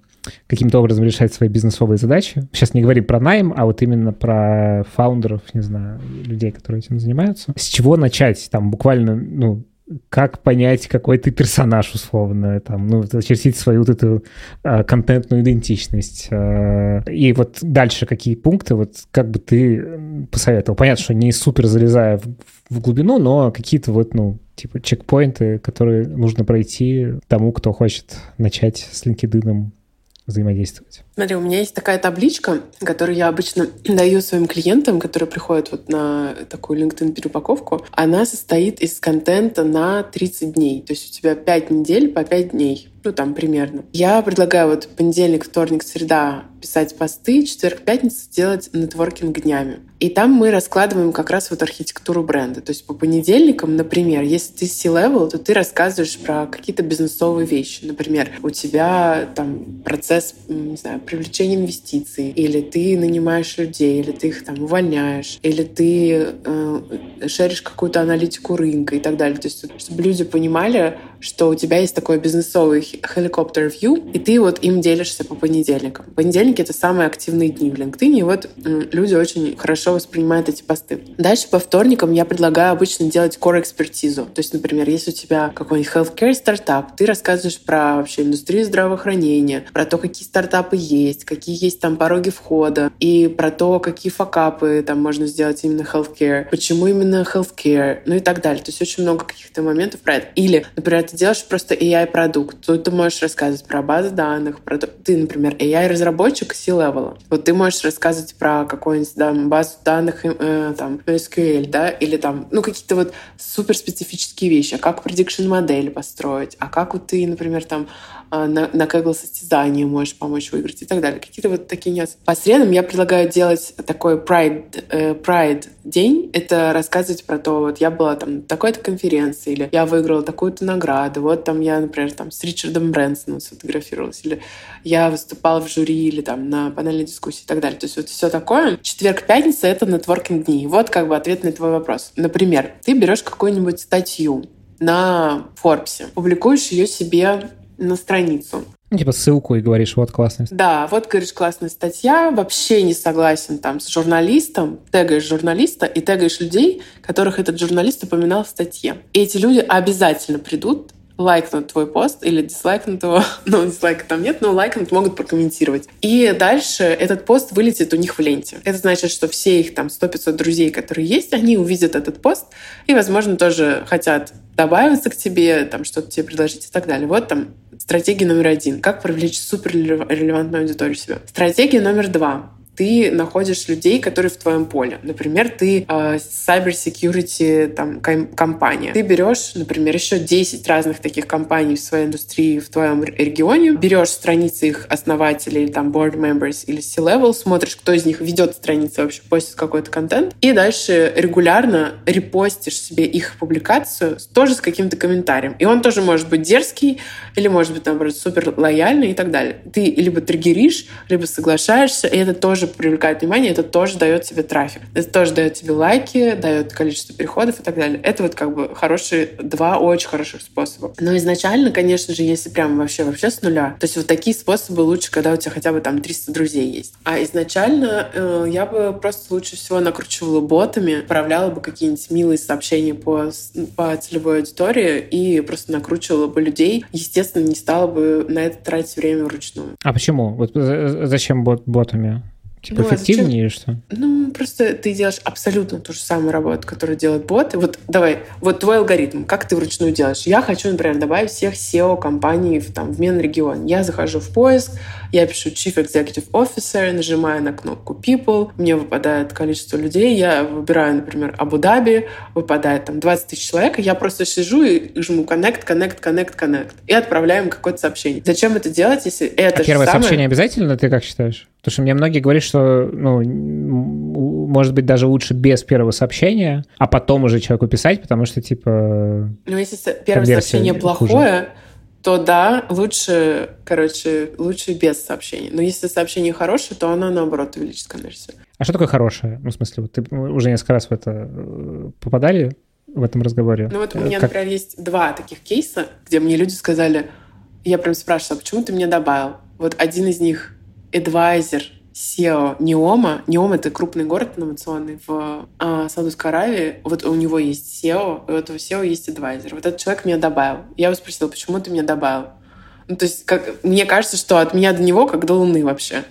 каким-то образом решать свои бизнесовые задачи. Сейчас не говорим про найм, а вот именно про фаундеров, не знаю, людей, которые этим занимаются. С чего начать? Там буквально, ну, как понять, какой ты персонаж, условно, там, ну, очертить свою вот эту а, контентную идентичность. А, и вот дальше какие пункты, вот как бы ты посоветовал? Понятно, что не супер залезая в, в глубину, но какие-то вот, ну, типа чекпоинты, которые нужно пройти тому, кто хочет начать с LinkedIn взаимодействовать. Смотри, у меня есть такая табличка, которую я обычно даю своим клиентам, которые приходят вот на такую LinkedIn переупаковку. Она состоит из контента на 30 дней. То есть у тебя 5 недель по 5 дней. ну там примерно. Я предлагаю вот понедельник, вторник, среда писать посты, четверг, пятница делать нетворкинг днями. И там мы раскладываем как раз вот архитектуру бренда. То есть по понедельникам, например, если ты C-level, то ты рассказываешь про какие-то бизнесовые вещи. Например, у тебя там процесс, не знаю, привлечения инвестиций, или ты нанимаешь людей, или ты их там увольняешь, или ты э, шеришь какую-то аналитику рынка и так далее. То есть чтобы люди понимали, что у тебя есть такой бизнесовый helicopter view, и ты вот им делишься по понедельникам. Понедельники — это самые активные дни в LinkedIn, и вот люди очень хорошо воспринимают эти посты. Дальше по вторникам я предлагаю обычно делать core-экспертизу. То есть, например, если у тебя какой-нибудь healthcare стартап, ты рассказываешь про вообще индустрию здравоохранения, про то, какие стартапы есть, какие есть там пороги входа, и про то, какие факапы там можно сделать именно healthcare, почему именно healthcare, ну и так далее. То есть очень много каких-то моментов про это. Или, например, ты делаешь просто AI-продукт, то ты можешь рассказывать про базы данных, про ты, например, AI-разработчик C-level. Вот ты можешь рассказывать про какую-нибудь базу данных, э, там, SQL, да, или там, ну, какие-то вот суперспецифические вещи. А как prediction модель построить? А как вот ты, например, там, а, на, на Kaggle состязание можешь помочь выиграть и так далее. Какие-то вот такие нюансы. По средам я предлагаю делать такой Pride, э, Pride день. Это рассказывать про то, вот я была там на такой-то конференции, или я выиграла такую-то награду. Вот там я, например, там с Ричардом Брэнсоном сфотографировалась, или я выступала в жюри, или там на панельной дискуссии и так далее. То есть вот все такое. Четверг-пятница — это нетворкинг дни. Вот как бы ответ на твой вопрос. Например, ты берешь какую-нибудь статью на Forbes, публикуешь ее себе на страницу. Ну, типа ссылку и говоришь, вот классная. Да, вот говоришь, классная статья, вообще не согласен там с журналистом, тегаешь журналиста и тегаешь людей, которых этот журналист упоминал в статье. И эти люди обязательно придут лайкнут твой пост или дизлайкнут его. Ну, дизлайка там нет, но лайкнут могут прокомментировать. И дальше этот пост вылетит у них в ленте. Это значит, что все их там 100-500 друзей, которые есть, они увидят этот пост и, возможно, тоже хотят добавиться к тебе, там что-то тебе предложить и так далее. Вот там стратегия номер один. Как привлечь супер релевантную аудиторию себе. Стратегия номер два ты находишь людей, которые в твоем поле. Например, ты э, cyber security там, компания. Ты берешь, например, еще 10 разных таких компаний в своей индустрии в твоем регионе, берешь страницы их основателей, там, board members или C-level, смотришь, кто из них ведет страницы, вообще постит какой-то контент, и дальше регулярно репостишь себе их публикацию тоже с каким-то комментарием. И он тоже может быть дерзкий, или может быть, наоборот, супер лояльный и так далее. Ты либо триггеришь, либо соглашаешься, и это тоже тоже привлекает внимание, это тоже дает тебе трафик. Это тоже дает тебе лайки, дает количество переходов и так далее. Это вот как бы хорошие, два очень хороших способа. Но изначально, конечно же, если прям вообще вообще с нуля, то есть вот такие способы лучше, когда у тебя хотя бы там 300 друзей есть. А изначально э, я бы просто лучше всего накручивала ботами, отправляла бы какие-нибудь милые сообщения по, по целевой аудитории и просто накручивала бы людей. Естественно, не стала бы на это тратить время вручную. А почему? Вот зачем бот ботами? Типа ну, эффективнее, а что? Ну, просто ты делаешь абсолютно ту же самую работу, которую делают боты. Вот давай, вот твой алгоритм, как ты вручную делаешь? Я хочу, например, добавить всех SEO-компаний в, там, в Менрегион. Я захожу в поиск, я пишу Chief Executive Officer, нажимаю на кнопку People, мне выпадает количество людей, я выбираю, например, Абу-Даби, выпадает там 20 тысяч человек, я просто сижу и жму Connect, Connect, Connect, Connect и отправляю им какое-то сообщение. Зачем это делать, если это а первое самое... сообщение обязательно, ты как считаешь? Потому что мне многие говорят, что, ну, может быть, даже лучше без первого сообщения, а потом уже человеку писать, потому что, типа... Ну, если первое сообщение плохое, хуже. То да, лучше, короче, лучше без сообщения. Но если сообщение хорошее, то оно, наоборот, увеличит конверсию. А что такое хорошее? Ну, в смысле, вот ты уже несколько раз в это э, попадали в этом разговоре? Ну, вот у меня, как... например, есть два таких кейса, где мне люди сказали, я прям спрашивала, почему ты меня добавил? Вот один из них advisor SEO Неома. Неом — это крупный город инновационный в а, Саудовской Аравии. Вот у него есть SEO, и у этого SEO есть адвайзер. Вот этот человек меня добавил. Я его спросила, почему ты меня добавил? Ну, то есть, как, мне кажется, что от меня до него как до Луны вообще.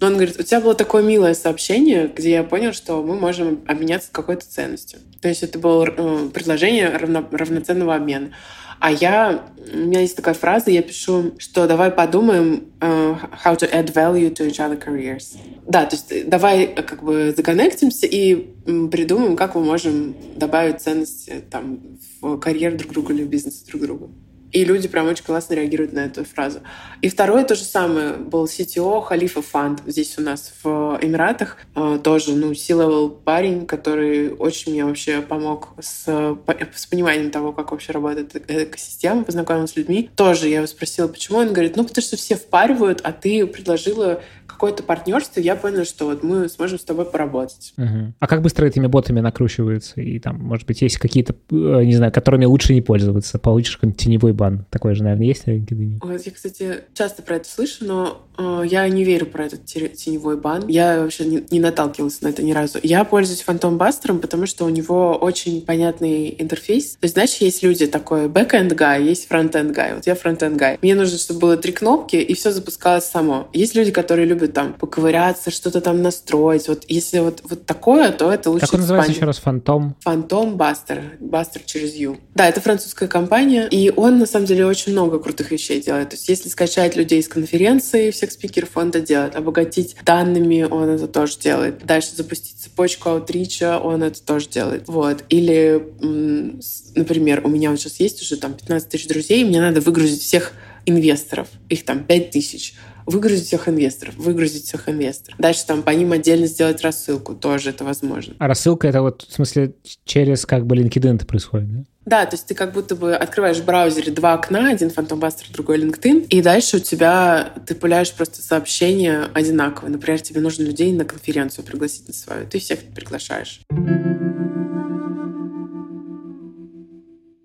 Но он говорит, у тебя было такое милое сообщение, где я понял, что мы можем обменяться какой-то ценностью. То есть это было э, предложение равно, равноценного обмена. А я, у меня есть такая фраза, я пишу, что давай подумаем uh, how to add value to each other careers. Да, то есть давай как бы законнектимся и придумаем, как мы можем добавить ценности там в карьеру друг другу или в бизнес друг другу. И люди прям очень классно реагируют на эту фразу. И второе то же самое был CTO Халифа Фанд здесь у нас в Эмиратах. А, тоже, ну, c парень, который очень мне вообще помог с, с пониманием того, как вообще работает экосистема, познакомился с людьми. Тоже я его спросила, почему. Он говорит, ну, потому что все впаривают, а ты предложила какое-то партнерство, я поняла, что вот мы сможем с тобой поработать. Угу. А как быстро этими ботами накручиваются? И там, может быть, есть какие-то, э, не знаю, которыми лучше не пользоваться? Получишь какой-нибудь теневой бан. Такой же, наверное, есть на LinkedIn? Вот, я, кстати, часто про это слышу, но э, я не верю про этот теневой бан. Я вообще не, не наталкивалась на это ни разу. Я пользуюсь Phantom Buster, потому что у него очень понятный интерфейс. То есть, знаешь, есть люди такой back-end guy, есть front-end guy. Вот я front-end guy. Мне нужно, чтобы было три кнопки, и все запускалось само. Есть люди, которые любят там поковыряться, что-то там настроить. Вот если вот, вот такое, то это лучше... Как он называется еще раз? Фантом? Фантом Бастер. Бастер через Ю. Да, это французская компания, и он на самом деле очень много крутых вещей делает. То есть если скачать людей из конференции, всех спикеров он это делает. Обогатить данными он это тоже делает. Дальше запустить цепочку аутрича он это тоже делает. Вот. Или, например, у меня вот сейчас есть уже там 15 тысяч друзей, мне надо выгрузить всех инвесторов. Их там 5 тысяч выгрузить всех инвесторов, выгрузить всех инвесторов. Дальше там по ним отдельно сделать рассылку, тоже это возможно. А рассылка это вот, в смысле, через как бы LinkedIn это происходит, да? Да, то есть ты как будто бы открываешь в браузере два окна, один Phantom Buster, другой LinkedIn, и дальше у тебя ты пуляешь просто сообщения одинаковые. Например, тебе нужно людей на конференцию пригласить на свою, ты всех приглашаешь.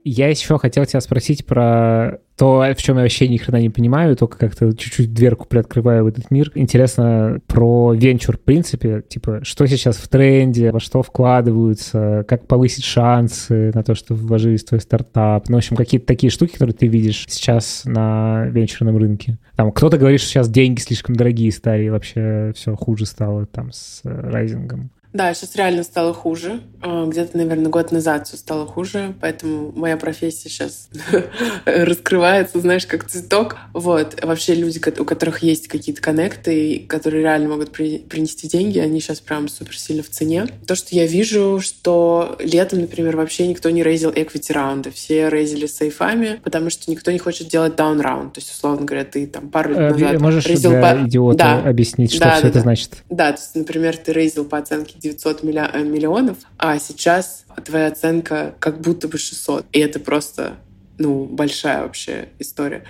Я еще хотел тебя спросить про то, в чем я вообще ни хрена не понимаю, только как-то чуть-чуть дверку приоткрываю в этот мир. Интересно про венчур в принципе, типа, что сейчас в тренде, во что вкладываются, как повысить шансы на то, что вложились в твой стартап. Ну, в общем, какие-то такие штуки, которые ты видишь сейчас на венчурном рынке. Там кто-то говорит, что сейчас деньги слишком дорогие стали, и вообще все хуже стало там с райзингом. Да, сейчас реально стало хуже. А, где-то, наверное, год назад все стало хуже, поэтому моя профессия сейчас раскрывается, знаешь, как цветок. Вот. Вообще люди, у которых есть какие-то коннекты, которые реально могут при принести деньги, они сейчас прям супер сильно в цене. То, что я вижу, что летом, например, вообще никто не рейзил equity раунды. Все рейзили сейфами, потому что никто не хочет делать down раунд. То есть, условно говоря, ты там пару лет э, назад Можешь рейзил для по... идиота да. объяснить, что да, все да, это да. значит? Да, то есть, например, ты рейзил по оценке 900 э, миллионов, а сейчас твоя оценка как будто бы 600. И это просто, ну, большая вообще история.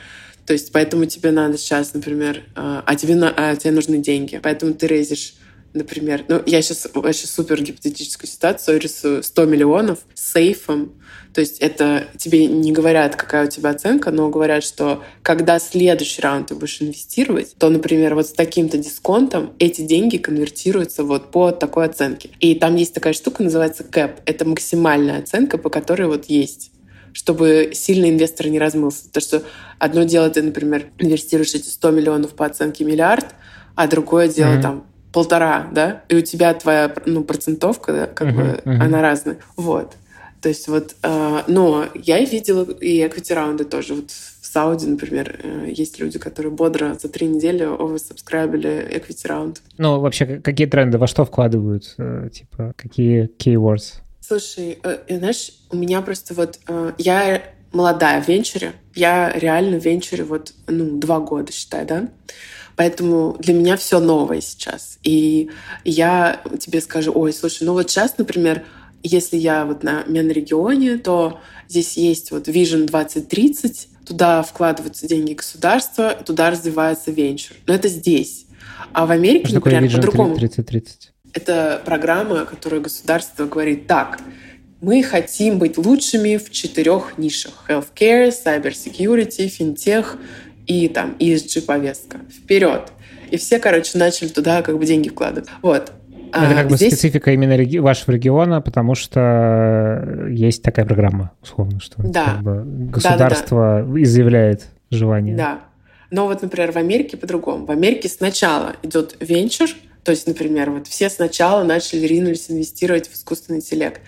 То есть поэтому тебе надо сейчас, например, э, а тебе, на, а тебе нужны деньги, поэтому ты рейзишь например, ну, я сейчас вообще супер гипотетическую ситуацию рисую 100 миллионов с сейфом, то есть это тебе не говорят, какая у тебя оценка, но говорят, что когда следующий раунд ты будешь инвестировать, то, например, вот с таким-то дисконтом эти деньги конвертируются вот по такой оценке. И там есть такая штука, называется CAP. Это максимальная оценка, по которой вот есть чтобы сильно инвестор не размылся. Потому что одно дело, ты, например, инвестируешь эти 100 миллионов по оценке миллиард, а другое дело mm-hmm. там полтора, да, и у тебя твоя ну, процентовка, да, как uh-huh, бы, uh-huh. она разная. Вот. То есть вот, э, но я видела и equity раунды тоже. Вот в Сауди, например, э, есть люди, которые бодро за три недели оверсабскрайбили equity раунд. Ну, вообще, какие тренды, во что вкладывают? Э, типа, какие keywords? Слушай, э, знаешь, у меня просто вот... Э, я молодая в венчуре. Я реально в венчуре вот, ну, два года, считай, да? Поэтому для меня все новое сейчас. И я тебе скажу, ой, слушай, ну вот сейчас, например, если я вот на Менрегионе, то здесь есть вот Vision 2030, туда вкладываются деньги государства, туда развивается венчур. Но это здесь. А в Америке, Что например, по-другому. 30-30? Это программа, которую государство говорит так, мы хотим быть лучшими в четырех нишах. Healthcare, cybersecurity, финтех и там ESG-повестка. Вперед! И все, короче, начали туда как бы деньги вкладывать. Вот. Ну, это как бы Здесь... специфика именно реги... вашего региона, потому что есть такая программа, условно, что да. как бы государство да, да, да. изъявляет желание. Да. Но вот, например, в Америке по-другому. В Америке сначала идет венчур, то есть, например, вот все сначала начали ринулись инвестировать в искусственный интеллект.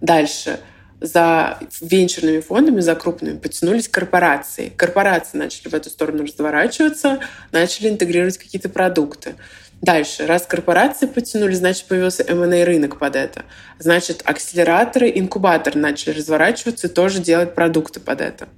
Дальше за венчурными фондами, за крупными, потянулись корпорации. Корпорации начали в эту сторону разворачиваться, начали интегрировать какие-то продукты. Дальше. Раз корпорации потянули, значит, появился M&A рынок под это. Значит, акселераторы, инкубаторы начали разворачиваться и тоже делать продукты под это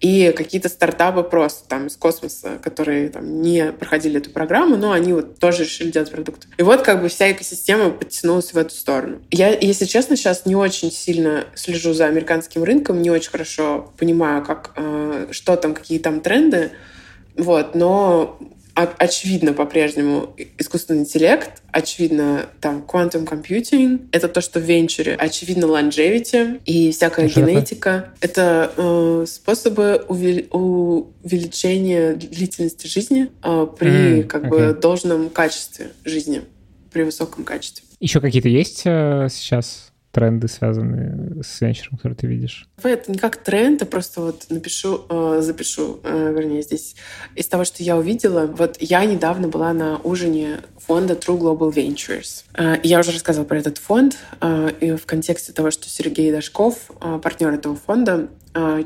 и какие-то стартапы просто там из космоса, которые там не проходили эту программу, но они вот тоже решили делать продукт. И вот как бы вся экосистема подтянулась в эту сторону. Я, если честно, сейчас не очень сильно слежу за американским рынком, не очень хорошо понимаю, как, э, что там, какие там тренды, вот, но очевидно по-прежнему искусственный интеллект, очевидно там quantum computing, это то, что в венчуре, очевидно longevity и всякая что генетика. Это, э, способы увели- увеличения длительности жизни э, при mm, как okay. бы должном качестве жизни, при высоком качестве. Еще какие-то есть э, сейчас тренды, связанные с венчуром, которые ты видишь? Это не как тренд, а просто вот напишу, э, запишу, э, вернее, здесь из того, что я увидела. Вот я недавно была на ужине фонда True Global Ventures. Э, я уже рассказывала про этот фонд, э, и в контексте того, что Сергей Дашков, э, партнер этого фонда,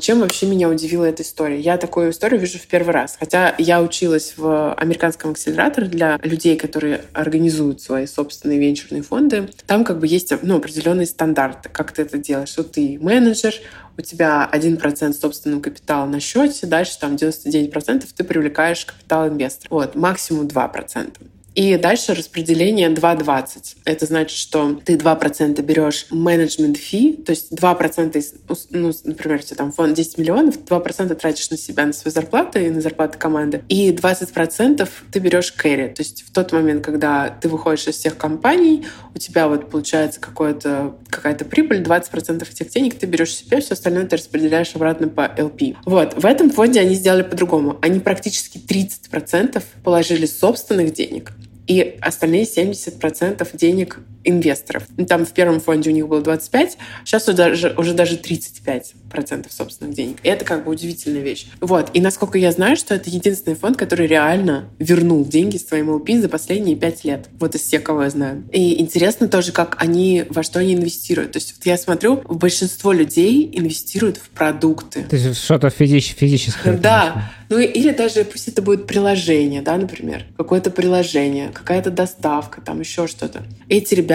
чем вообще меня удивила эта история? Я такую историю вижу в первый раз. Хотя я училась в американском акселераторе для людей, которые организуют свои собственные венчурные фонды. Там как бы есть ну, определенные стандарты, как ты это делаешь. Что ты менеджер, у тебя 1% собственного капитала на счете, дальше там 99% ты привлекаешь капитал инвестора. Вот, максимум 2%. И дальше распределение 2,20. Это значит, что ты 2% берешь менеджмент фи, то есть 2% из, ну, например, у тебя там фонд 10 миллионов, 2% тратишь на себя, на свою зарплату и на зарплату команды, и 20% ты берешь кэри. То есть в тот момент, когда ты выходишь из всех компаний, у тебя вот получается какая-то прибыль, 20% этих денег ты берешь себе, все остальное ты распределяешь обратно по LP. Вот. В этом фонде они сделали по-другому. Они практически 30% положили собственных денег, и остальные 70% денег инвесторов. Ну, там в первом фонде у них было 25, сейчас уже даже, уже даже 35 процентов собственных денег. И это как бы удивительная вещь. Вот. И насколько я знаю, что это единственный фонд, который реально вернул деньги своим LP за последние пять лет. Вот из всех, кого я знаю. И интересно тоже, как они, во что они инвестируют. То есть вот я смотрю, большинство людей инвестируют в продукты. То есть что-то физич- физическое. Да. Ну или даже пусть это будет приложение, да, например. Какое-то приложение, какая-то доставка, там еще что-то. Эти ребята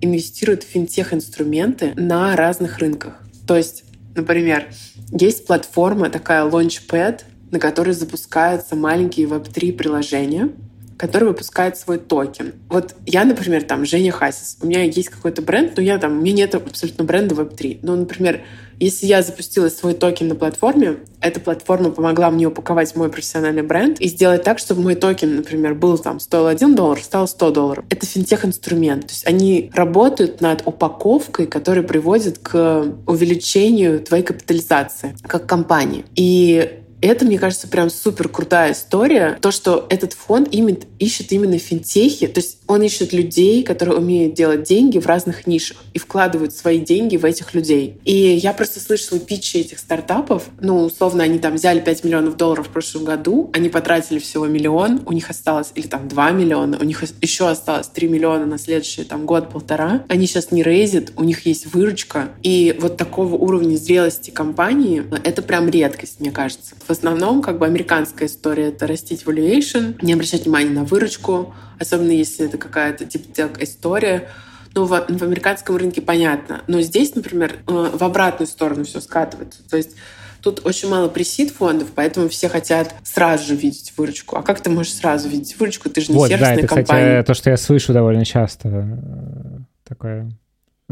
инвестируют в финтех-инструменты на разных рынках. То есть Например, есть платформа такая Launchpad, на которой запускаются маленькие Web3 приложения, который выпускает свой токен. Вот я, например, там Женя Хасис, у меня есть какой-то бренд, но я там, у меня нет абсолютно бренда Web3. Ну, например, если я запустила свой токен на платформе, эта платформа помогла мне упаковать мой профессиональный бренд и сделать так, чтобы мой токен, например, был там, стоил 1 доллар, стал 100 долларов. Это финтех-инструмент. То есть они работают над упаковкой, которая приводит к увеличению твоей капитализации как компании. И это, мне кажется, прям супер крутая история. То, что этот фонд именно, ищет именно финтехи, то есть он ищет людей, которые умеют делать деньги в разных нишах и вкладывают свои деньги в этих людей. И я просто слышала питчи этих стартапов. Ну, условно, они там взяли 5 миллионов долларов в прошлом году, они потратили всего миллион, у них осталось, или там 2 миллиона, у них еще осталось 3 миллиона на следующий там год-полтора. Они сейчас не рейзят, у них есть выручка. И вот такого уровня зрелости компании, это прям редкость, мне кажется в основном как бы американская история — это растить valuation, не обращать внимания на выручку, особенно если это какая-то типа история. Ну, в, в американском рынке понятно. Но здесь, например, э, в обратную сторону все скатывается. То есть Тут очень мало пресид фондов, поэтому все хотят сразу же видеть выручку. А как ты можешь сразу видеть выручку? Ты же не вот, сервисная да, это, компания. Кстати, то, что я слышу довольно часто. Э, такое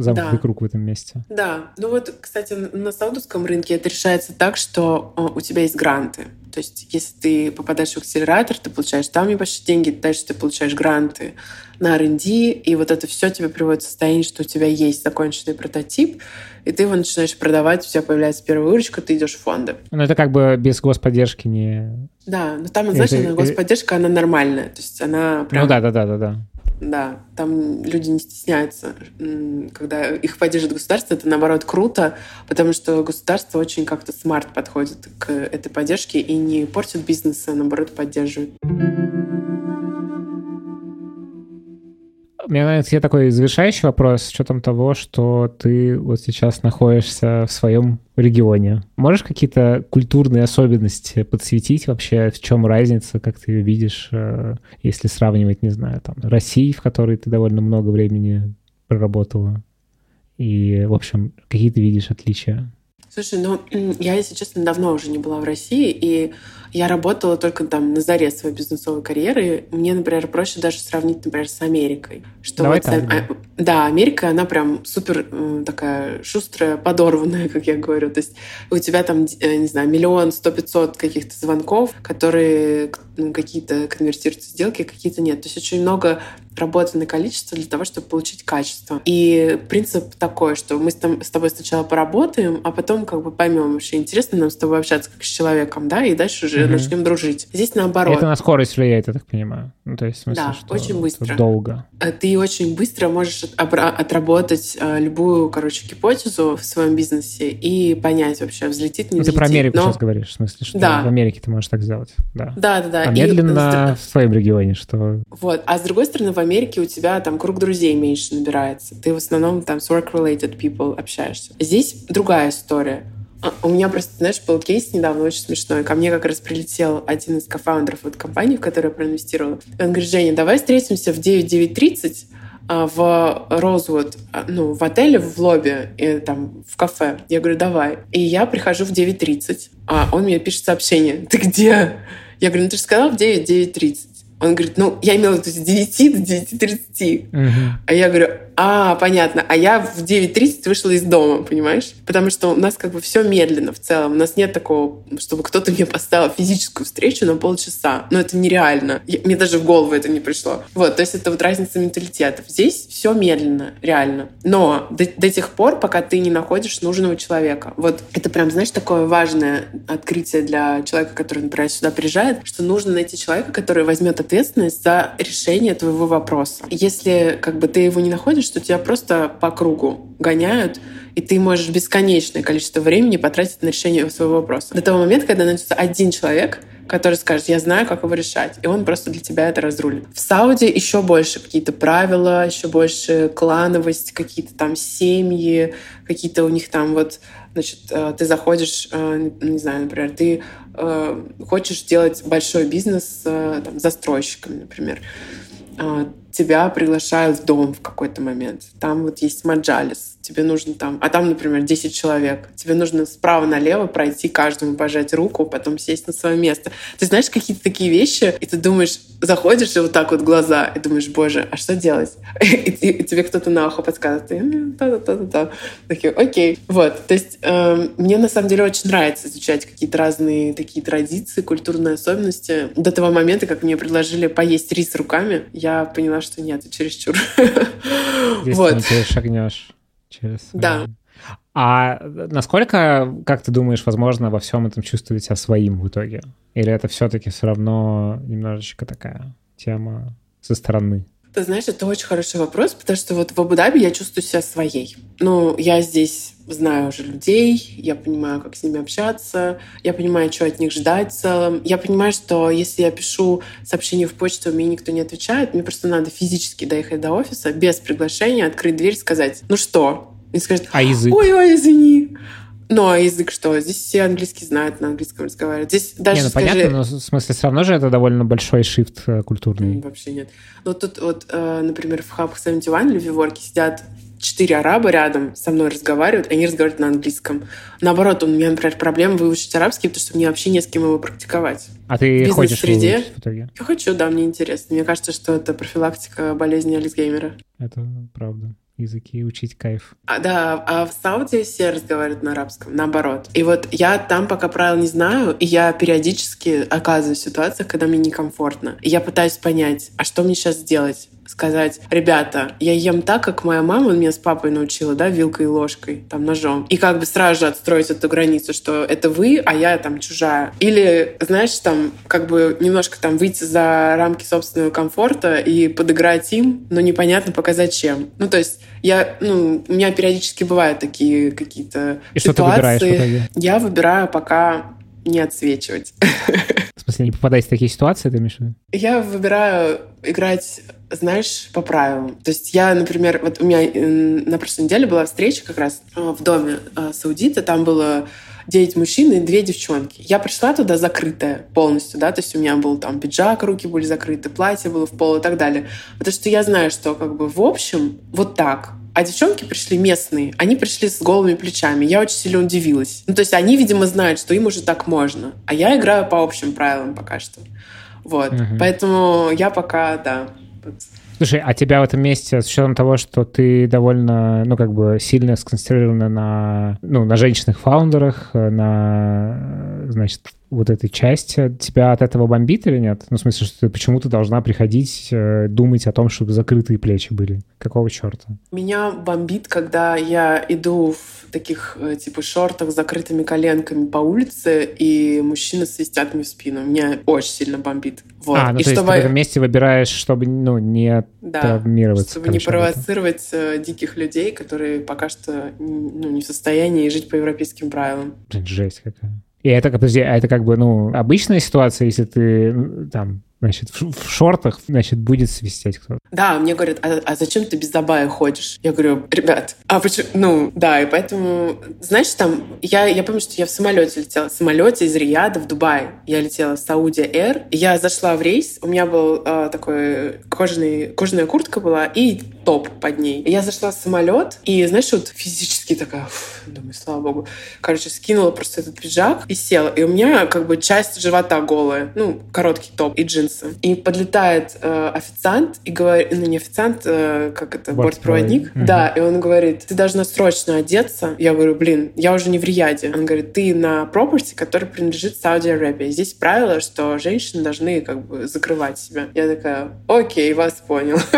замкнутый да. круг в этом месте. Да. Ну вот, кстати, на саудовском рынке это решается так, что э, у тебя есть гранты. То есть, если ты попадаешь в акселератор, ты получаешь там небольшие деньги, дальше ты получаешь гранты на R&D, и вот это все тебе приводит в состояние, что у тебя есть законченный прототип, и ты его начинаешь продавать, у тебя появляется первая выручка, ты идешь в фонды. Но это как бы без господдержки не... Да, но там, знаешь, это... господдержка, она нормальная, то есть она прям... Ну да, да, да, да, да. Да, там люди не стесняются, когда их поддержит государство, это наоборот круто, потому что государство очень как-то смарт подходит к этой поддержке и не портит бизнес, а наоборот поддерживает. У меня, наверное, тебе такой завершающий вопрос с учетом того, что ты вот сейчас находишься в своем регионе. Можешь какие-то культурные особенности подсветить вообще? В чем разница, как ты ее видишь, э, если сравнивать, не знаю, там, России, в которой ты довольно много времени проработала? И, в общем, какие ты видишь отличия? Слушай, ну, я, если честно, давно уже не была в России, и я работала только там на заре своей бизнесовой карьеры. Мне, например, проще даже сравнить, например, с Америкой. Что Давай вот, да. А, да, Америка, она прям супер такая шустрая, подорванная, как я говорю. То есть у тебя там, э, не знаю, миллион, сто пятьсот каких-то звонков, которые какие-то конвертируются сделки, какие-то нет. То есть очень много работы на количество для того, чтобы получить качество. И принцип такой, что мы с тобой сначала поработаем, а потом как бы поймем вообще, интересно нам с тобой общаться как с человеком, да, и дальше уже угу. начнем дружить. Здесь наоборот. Это на скорость влияет, я так понимаю. Ну, то есть, в смысле, да, что очень быстро. Долго. Э, ты очень быстро можешь отработать э, любую, короче, гипотезу в своем бизнесе и понять вообще, взлетит, не ну, взлетит. Ты про Америку Но... сейчас говоришь, в смысле, что да. в Америке ты можешь так сделать. Да, да, да. да. А медленно и... в своем регионе, что... Вот. А с другой стороны, в Америке у тебя там круг друзей меньше набирается. Ты в основном там с work-related people общаешься. Здесь другая история. А, у меня просто, знаешь, был кейс недавно очень смешной. Ко мне как раз прилетел один из кофаундеров вот компании, в которой я проинвестировала. И он говорит, Женя, давай встретимся в 9-9.30 а, в Роузвуд, а, ну, в отеле, в лобби, и, там, в кафе. Я говорю, давай. И я прихожу в 9.30, а он мне пишет сообщение. Ты где? Я говорю, ну ты же сказал в 9, 9.30. Он говорит, ну, я имела в виду с 9 до 9.30. Угу. А я говорю, а, понятно. А я в 9.30 вышла из дома, понимаешь? Потому что у нас как бы все медленно в целом. У нас нет такого, чтобы кто-то мне поставил физическую встречу на полчаса. Но это нереально. Я, мне даже в голову это не пришло. Вот, то есть это вот разница менталитетов. Здесь все медленно, реально. Но до, до тех пор, пока ты не находишь нужного человека. Вот это прям, знаешь, такое важное открытие для человека, который, например, сюда приезжает, что нужно найти человека, который возьмет ответственность за решение твоего вопроса. Если как бы ты его не находишь, что тебя просто по кругу гоняют, и ты можешь бесконечное количество времени потратить на решение своего вопроса. До того момента, когда найдется один человек, который скажет, я знаю, как его решать, и он просто для тебя это разрулит. В Сауде еще больше какие-то правила, еще больше клановость, какие-то там семьи, какие-то у них там вот, значит, э, ты заходишь, э, не знаю, например, ты э, хочешь делать большой бизнес там, застройщиками, например тебя приглашают в дом в какой-то момент. Там вот есть маджалис, тебе нужно там, а там, например, 10 человек. Тебе нужно справа налево пройти каждому, пожать руку, потом сесть на свое место. Ты знаешь какие-то такие вещи, и ты думаешь, заходишь и вот так вот глаза, и думаешь, боже, а что делать? И, и, и тебе кто-то на ухо подсказывает, ты та-та-та-та. Такие, окей. Вот, то есть э, мне на самом деле очень нравится изучать какие-то разные такие традиции, культурные особенности. До того момента, как мне предложили поесть рис руками, я поняла, что нет, это чересчур. Здесь вот. ты шагнешь через... Да. А насколько, как ты думаешь, возможно во всем этом чувствовать себя своим в итоге? Или это все-таки все равно немножечко такая тема со стороны? Ты знаешь, это очень хороший вопрос, потому что вот в Абу-Даби я чувствую себя своей. Ну, я здесь знаю уже людей, я понимаю, как с ними общаться, я понимаю, что от них ждать в целом. Я понимаю, что если я пишу сообщение в почту, мне никто не отвечает, мне просто надо физически доехать до офиса, без приглашения, открыть дверь, сказать, ну что? И скажет, а язык? Ой-ой, извини. Ну, а язык что? Здесь все английский знают, на английском разговаривают. Здесь даже, не, ну, скажи... понятно, но в смысле все равно же это довольно большой шифт э, культурный. Вообще нет. Ну, тут вот, э, например, в Hub 71 или в Виворке сидят четыре араба рядом со мной разговаривают, и они разговаривают на английском. Наоборот, у меня, например, проблема выучить арабский, потому что мне вообще не с кем его практиковать. А ты в хочешь среде в итоге? Я хочу, да, мне интересно. Мне кажется, что это профилактика болезни Альцгеймера. Это правда языки учить кайф. А, да, а в Сауде все разговаривают на арабском, наоборот. И вот я там пока правил не знаю, и я периодически оказываюсь в ситуациях, когда мне некомфортно. И я пытаюсь понять, а что мне сейчас сделать? Сказать, ребята, я ем так, как моя мама меня с папой научила, да, вилкой и ложкой, там, ножом. И как бы сразу же отстроить эту границу, что это вы, а я там чужая. Или, знаешь, там, как бы немножко там выйти за рамки собственного комфорта и подыграть им, но непонятно пока зачем. Ну, то есть я, ну, у меня периодически бывают такие какие-то и ситуации. Что ты выбираешь в итоге? Я выбираю пока не отсвечивать. смысле, не попадать в такие ситуации, ты имеешь в? Я выбираю играть, знаешь, по правилам. То есть я, например, вот у меня на прошлой неделе была встреча как раз э, в доме э, саудита, там было 9 мужчин и 2 девчонки. Я пришла туда закрытая полностью, да, то есть у меня был там пиджак, руки были закрыты, платье было в пол и так далее. Потому что я знаю, что как бы в общем вот так. А девчонки пришли местные, они пришли с голыми плечами. Я очень сильно удивилась. Ну, то есть они, видимо, знают, что им уже так можно. А я играю по общим правилам пока что. Вот. Угу. Поэтому я пока, да. Слушай, а тебя в этом месте, с учетом того, что ты довольно, ну, как бы сильно сконцентрирована на, ну, на женщинах-фаундерах, на, значит, вот этой части, тебя от этого бомбит или нет? Ну, в смысле, что ты почему-то должна приходить э, думать о том, чтобы закрытые плечи были. Какого черта? Меня бомбит, когда я иду в таких, э, типа, шортах с закрытыми коленками по улице, и мужчины свистят мне в спину. Меня очень сильно бомбит. Вот. А, ну и то чтобы... есть ты в этом месте выбираешь, чтобы, ну, не да, травмироваться. чтобы не провоцировать э, диких людей, которые пока что ну, не в состоянии жить по европейским правилам. Блин, жесть какая. И это, подожди, а это как бы, ну, обычная ситуация, если ты там значит, в, шортах, значит, будет свистеть кто-то. Да, мне говорят, а, а зачем ты без забая ходишь? Я говорю, ребят, а почему? Ну, да, и поэтому, знаешь, там, я, я помню, что я в самолете летела, в самолете из Рияда в Дубай. Я летела в Саудия Air, я зашла в рейс, у меня был э, такой кожаный, кожаная куртка была и топ под ней. Я зашла в самолет, и, знаешь, вот физически такая, фу, думаю, слава богу. Короче, скинула просто этот пиджак и села. И у меня как бы часть живота голая, ну, короткий топ и джинсы. И подлетает э, официант и говорит, ну не официант, э, как это, бортпроводник. Угу. Да, и он говорит, ты должна срочно одеться. Я говорю, блин, я уже не в Рияде. Он говорит, ты на пропорте, который принадлежит Сауди Аравии. Здесь правило, что женщины должны как бы закрывать себя. Я такая, окей, вас понял.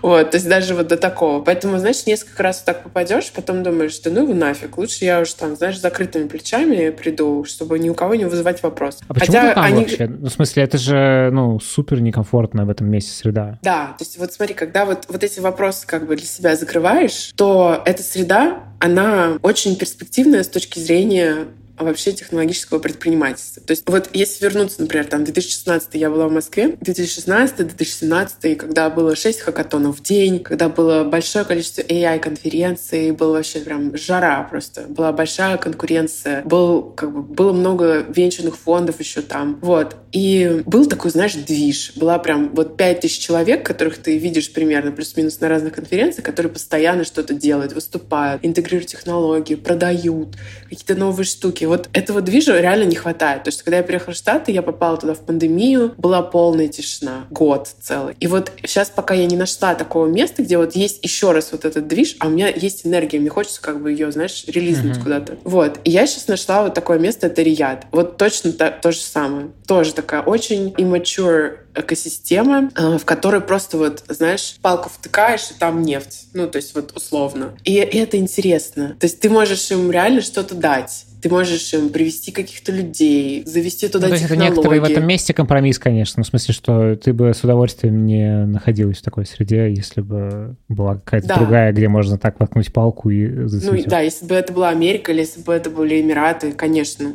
Вот, то есть даже вот до такого. Поэтому, знаешь, несколько раз так попадешь, потом думаешь, что ну его нафиг, лучше я уж там, знаешь, с закрытыми плечами приду, чтобы ни у кого не вызывать вопрос. А почему Хотя ты там они... вообще? Ну, в смысле, это же ну, супер некомфортная в этом месте среда. Да, то есть вот смотри, когда вот, вот эти вопросы как бы для себя закрываешь, то эта среда, она очень перспективная с точки зрения вообще технологического предпринимательства. То есть вот если вернуться, например, там 2016 я была в Москве, 2016-2017, когда было 6 хакатонов в день, когда было большое количество AI-конференций, было вообще прям жара просто, была большая конкуренция, был, как бы, было много венчурных фондов еще там. Вот. И был такой, знаешь, движ. Была прям вот 5000 человек, которых ты видишь примерно плюс-минус на разных конференциях, которые постоянно что-то делают, выступают, интегрируют технологии, продают какие-то новые штуки. Вот этого движа реально не хватает. То есть, когда я приехала в Штаты, я попала туда в пандемию, была полная тишина, год целый. И вот сейчас, пока я не нашла такого места, где вот есть еще раз вот этот движ, а у меня есть энергия, мне хочется как бы ее, знаешь, релизнуть uh-huh. куда-то. Вот. И я сейчас нашла вот такое место, это Рияд. Вот точно то, то же самое. Тоже такая очень immature экосистема, э, в которой просто вот, знаешь, палку втыкаешь, и там нефть. Ну, то есть вот условно. И, и это интересно. То есть ты можешь им реально что-то дать. Ты можешь им привести каких-то людей, завести туда ну, то технологии. это некоторый в этом месте компромисс, конечно. Ну, в смысле, что ты бы с удовольствием не находилась в такой среде, если бы была какая-то да. другая, где можно так воткнуть палку и зацветет. Ну да, если бы это была Америка или если бы это были Эмираты, конечно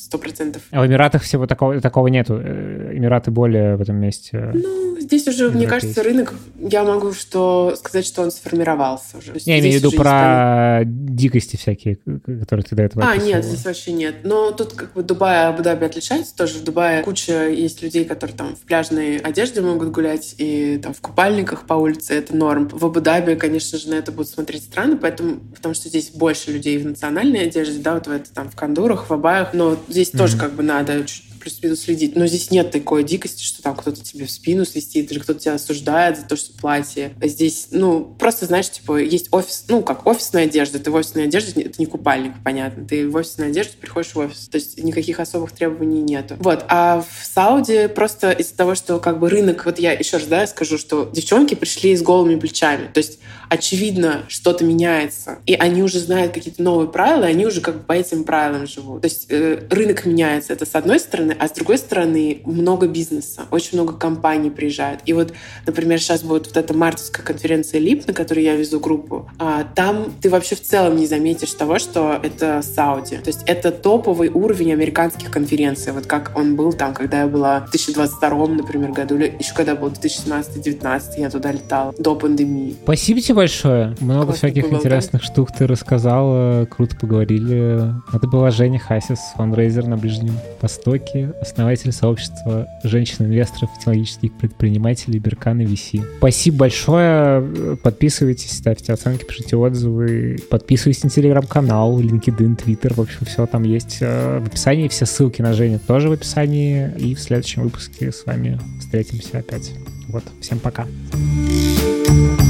сто процентов. А в Эмиратах всего такого, такого нету? Э, Эмираты более в этом месте? Ну, здесь уже, мне кажется, рынок, я могу что сказать, что он сформировался уже. Я имею в виду про дикости всякие, которые ты до этого А, описывала. нет, здесь вообще нет. Но тут как бы Дубай Абу-Даби отличаются тоже. В Дубае куча есть людей, которые там в пляжной одежде могут гулять и там в купальниках по улице, это норм. В Абу-Даби, конечно же, на это будут смотреть странно, поэтому, потому что здесь больше людей в национальной одежде, да, вот в это там в кондурах, в абаях, но здесь mm-hmm. тоже как бы надо чуть плюс-минус следить. Но здесь нет такой дикости, что там кто-то тебе в спину свистит или кто-то тебя осуждает за то, что платье. Здесь, ну, просто, знаешь, типа, есть офис, ну, как офисная одежда. Ты в офисной одежде, это не купальник, понятно. Ты в офисной одежде приходишь в офис. То есть никаких особых требований нету. Вот. А в Сауде просто из-за того, что как бы рынок, вот я еще раз, да, скажу, что девчонки пришли с голыми плечами. То есть очевидно, что-то меняется. И они уже знают какие-то новые правила, и они уже как бы по этим правилам живут. То есть э, рынок меняется. Это с одной стороны, стороны. А с другой стороны, много бизнеса, очень много компаний приезжают. И вот, например, сейчас будет вот эта мартовская конференция ЛИП, на которую я везу группу. А, там ты вообще в целом не заметишь того, что это Сауди. То есть это топовый уровень американских конференций. Вот как он был там, когда я была в 2022, например, году, или еще когда был 2017-2019, я туда летала до пандемии. Спасибо тебе большое. Много Классно всяких было, интересных да? штук ты рассказала. Круто поговорили. Это была Женя Хасис, фандрейзер на Ближнем Востоке, основатель сообщества женщин-инвесторов технологических предпринимателей Беркан и VC. Спасибо большое. Подписывайтесь, ставьте оценки, пишите отзывы. Подписывайтесь на телеграм-канал, LinkedIn, Twitter. В общем, все там есть э, в описании. Все ссылки на Женю тоже в описании. И в следующем выпуске с вами встретимся опять. Вот, всем пока. Пока.